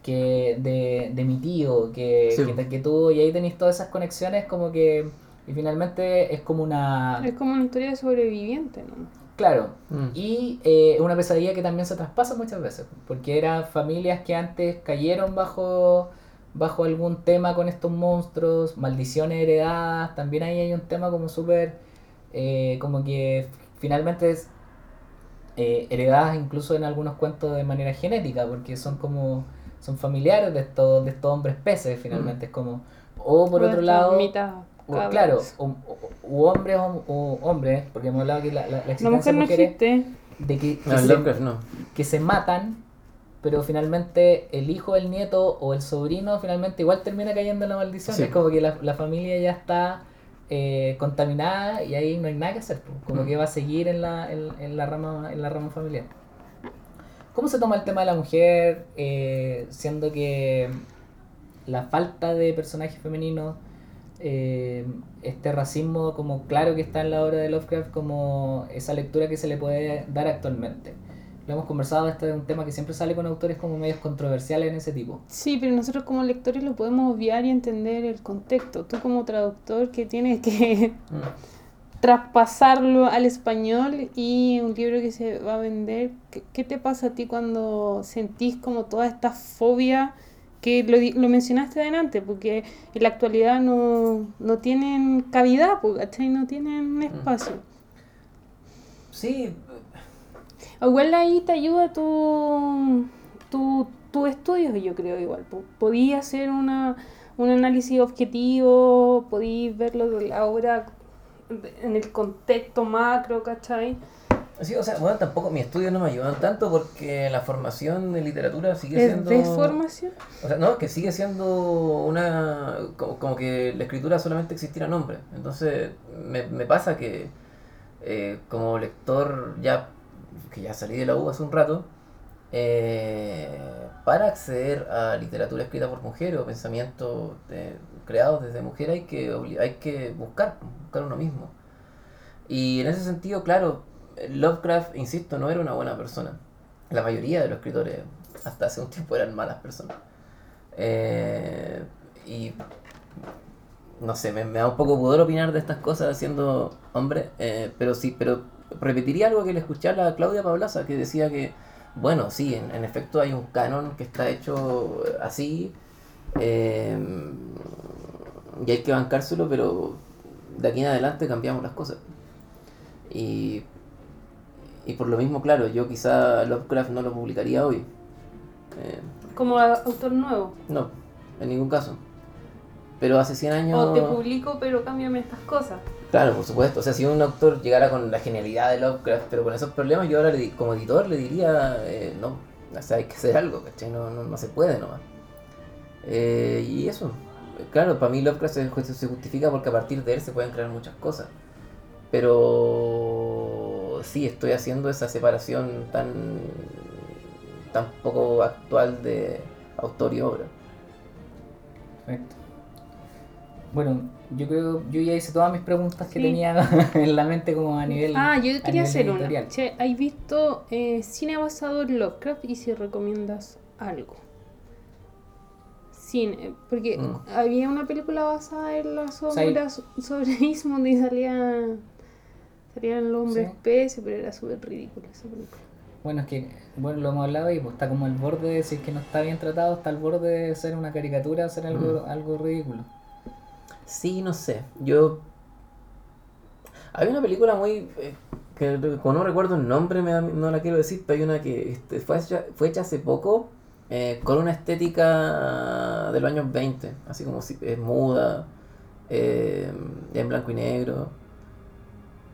que de, de mi tío, que, Sí. que, que tuvo, y ahí tenéis todas esas conexiones como que, y finalmente es como una... Es como una historia de sobreviviente, ¿no? Claro, Mm. y eh, una pesadilla que también se traspasa muchas veces, porque eran familias que antes cayeron bajo, bajo algún tema con estos monstruos, maldiciones heredadas, también ahí hay un tema como súper, eh, como que finalmente es eh, heredadas incluso en algunos cuentos de manera genética, porque son como, son familiares de estos, de estos hombres peces finalmente, es como, o por otro lado... Mitad o, claro, o, o- u hombres o, o hombres, porque hemos hablado que la, la, la La existencia mujer de no mujeres existe. de que, que No, se, no. que se matan, pero finalmente el hijo, el nieto o el sobrino finalmente igual termina cayendo en la maldición. Sí. Es como que la, la familia ya está eh, contaminada y ahí no hay nada que hacer. pues. Como Mm. que va a seguir en la, en, en la, rama, en la rama familiar. ¿Cómo se toma el tema de la mujer, eh, siendo que la falta de personajes femeninos, eh, este racismo como claro que está en la obra de Lovecraft como esa lectura que se le puede dar actualmente? Lo hemos conversado, este es un tema que siempre sale con autores como medios controversiales en ese tipo. Sí, pero nosotros como lectores lo podemos obviar y entender el contexto. Tú como traductor que tienes que Mm. traspasarlo al español y un libro que se va a vender, ¿qué, qué te pasa a ti cuando sentís como toda esta fobia que lo, lo mencionaste adelante? Porque en la actualidad no, no tienen cavidad, ¿cachai? No tienen espacio. Sí, Igual ahí te ayuda tu, tu, tu estudio, yo creo, igual. po. Podí hacer una, un análisis objetivo, podí verlo de la obra en el contexto macro, ¿cachai? Sí, o sea, bueno, tampoco mis estudios no me ayudan tanto porque la formación de literatura sigue Es siendo... de formación. O sea, no, que sigue siendo una... Como, como que la escritura solamente existiera nombre. Entonces, me, me pasa que eh, como lector ya, que ya salí de la U hace un rato, eh, para acceder a literatura escrita por mujeres o pensamientos eh, creados desde mujer hay que, hay que buscar, buscar uno mismo. Y en ese sentido, claro, Lovecraft, insisto, no era una buena persona. La mayoría de los escritores hasta hace un tiempo eran malas personas. Eh, y no sé, me, me da un poco pudor opinar de estas cosas siendo hombre, eh, pero sí, pero repetiría algo que le escuché a la Claudia Pablaza, que decía que, bueno, sí, en, en efecto hay un canon que está hecho así, eh, y hay que bancárselo, pero de aquí en adelante cambiamos las cosas. Y, y por lo mismo, claro, yo quizá Lovecraft no lo publicaría hoy. Eh, Como autor nuevo. no, en ningún caso. Pero hace 100 años... O te publico, pero cámbiame estas cosas. Claro, por supuesto. O sea, si un autor llegara con la genialidad de Lovecraft, pero con esos problemas, yo ahora le como editor le diría, eh, no, o sea, hay que hacer algo, ¿cachai? No, no, no se puede nomás. Eh, y eso, claro, para mí Lovecraft se justifica porque a partir de él se pueden crear muchas cosas. Pero sí, estoy haciendo esa separación tan, tan poco actual de autor y obra. Perfecto. Bueno, yo creo, yo ya hice todas mis preguntas que Sí. tenía en la mente como a nivel Ah, yo quería hacer una. editorial. Che, ¿has visto eh, cine basado en Lovecraft y si recomiendas algo? Cine, porque Mm. había una película basada en las obras sobre Ismond y salía salían los hombres Sí. especie, pero era súper ridícula esa película. Bueno, es que, bueno, lo hemos hablado y pues está como al borde de, si es que no está bien tratado, está al borde de ser una caricatura, ser algo, algo ridículo. Sí, no sé. Yo. Hay una película muy. eh, que como no recuerdo el nombre, me no la quiero decir, pero hay una que este, fue, hecha, fue hecha hace poco eh, con una estética de los años 20, así como si, es muda, eh, en blanco y negro.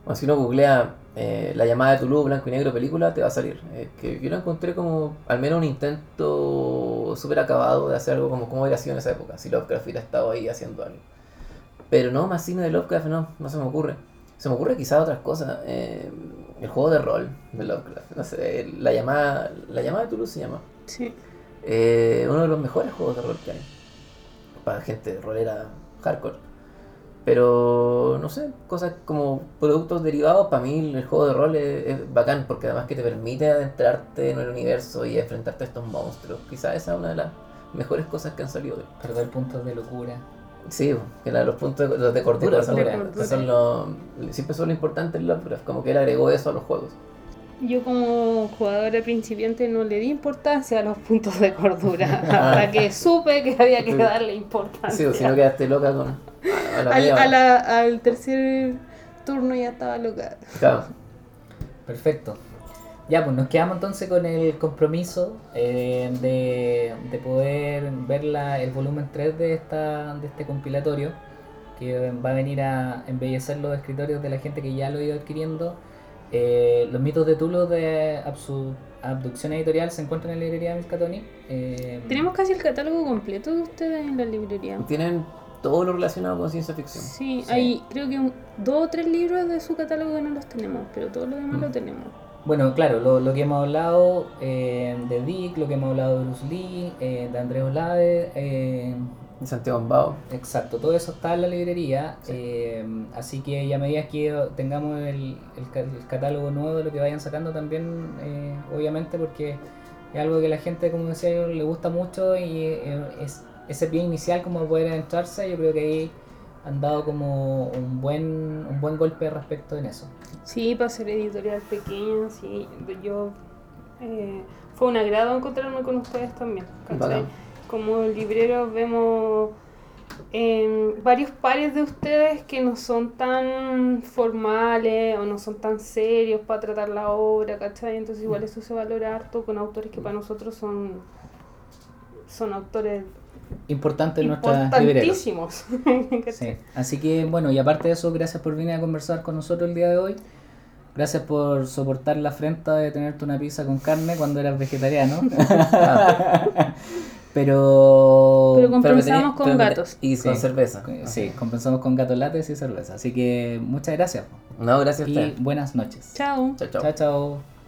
O si uno googlea la llamada de Toulouse, blanco y negro película, te va a salir. Que yo la encontré como al menos un intento súper acabado de hacer algo como, como hubiera sido en esa época, si Lovecraft hubiera estado ahí haciendo algo. Pero no, más cine de Lovecraft no, no se me ocurre. Se me ocurre quizás otras cosas. eh, el juego de rol de Lovecraft. No sé, la llamada, la llamada de Toulouse se llama. Sí. Eh, uno de los mejores juegos de rol que hay. Para gente de rolera hardcore. Pero no sé, cosas como productos derivados, para mí el juego de rol es, es bacán porque además que te permite adentrarte en el universo y enfrentarte a estos monstruos. Quizás esa es una de las mejores cosas que han salido. Perder puntos de locura. Sí, que era los puntos de, los de cordura, De son, cordura. son los, siempre son lo importante en Lovecraft, como que él agregó eso a los juegos. Yo como jugadora principiante no le di importancia a los puntos de cordura, hasta que supe que había que darle Sí, importancia. o si no quedaste loca con... A, la la- al tercer turno ya estaba loca. Claro. Perfecto. Ya, pues nos quedamos entonces con el compromiso eh, de, de poder ver la- el volumen 3 de, esta, de este compilatorio, que va a venir a embellecer los escritorios de la gente que ya lo ha ido adquiriendo. Eh, los mitos de Tulo de Absu- Abducción Editorial se encuentran en la librería de Miskatonic. Eh, Tenemos casi el catálogo completo de ustedes en la librería. Tienen todo lo relacionado con ciencia ficción. Sí, Sí. hay creo que un- dos o tres libros de su catálogo que no los tenemos, pero todo lo demás Mm. lo tenemos. Bueno, claro, lo, lo que hemos hablado eh, de Dick, lo que hemos hablado de Bruce Lee, eh, de Andrés Olave, eh, De Santiago Ambao. exacto, todo eso está en la librería, eh, así que ya a medida que tengamos el, el ca- el catálogo nuevo de lo que vayan sacando también, eh, obviamente, porque es algo que la gente, como decía yo, le gusta mucho y eh, es, ese pie inicial como poder entrarse, yo creo que ahí han dado como un buen, un buen golpe respecto en eso. Sí, para ser editorial pequeña, sí. Yo. eh, fue un agrado encontrarme con ustedes también. Como libreros vemos em, varios pares de ustedes que no son tan formales o no son tan serios para tratar la obra, ¿cachai? Entonces igual eso se valora harto con autores que para nosotros son son autores Importante en nuestras librerías. Sí. Así que bueno, y aparte de eso, gracias por venir a conversar con nosotros el día de hoy. Gracias por soportar la afrenta de tenerte una pizza con carne cuando eras vegetariano. Pero... Pero Compensamos tenía- con pero gatos. Y con cerveza. Sí, compensamos con gato lates y cerveza. Así que muchas gracias. No, gracias a Y usted. buenas noches. Chao. Chao, chao. Chao, chao.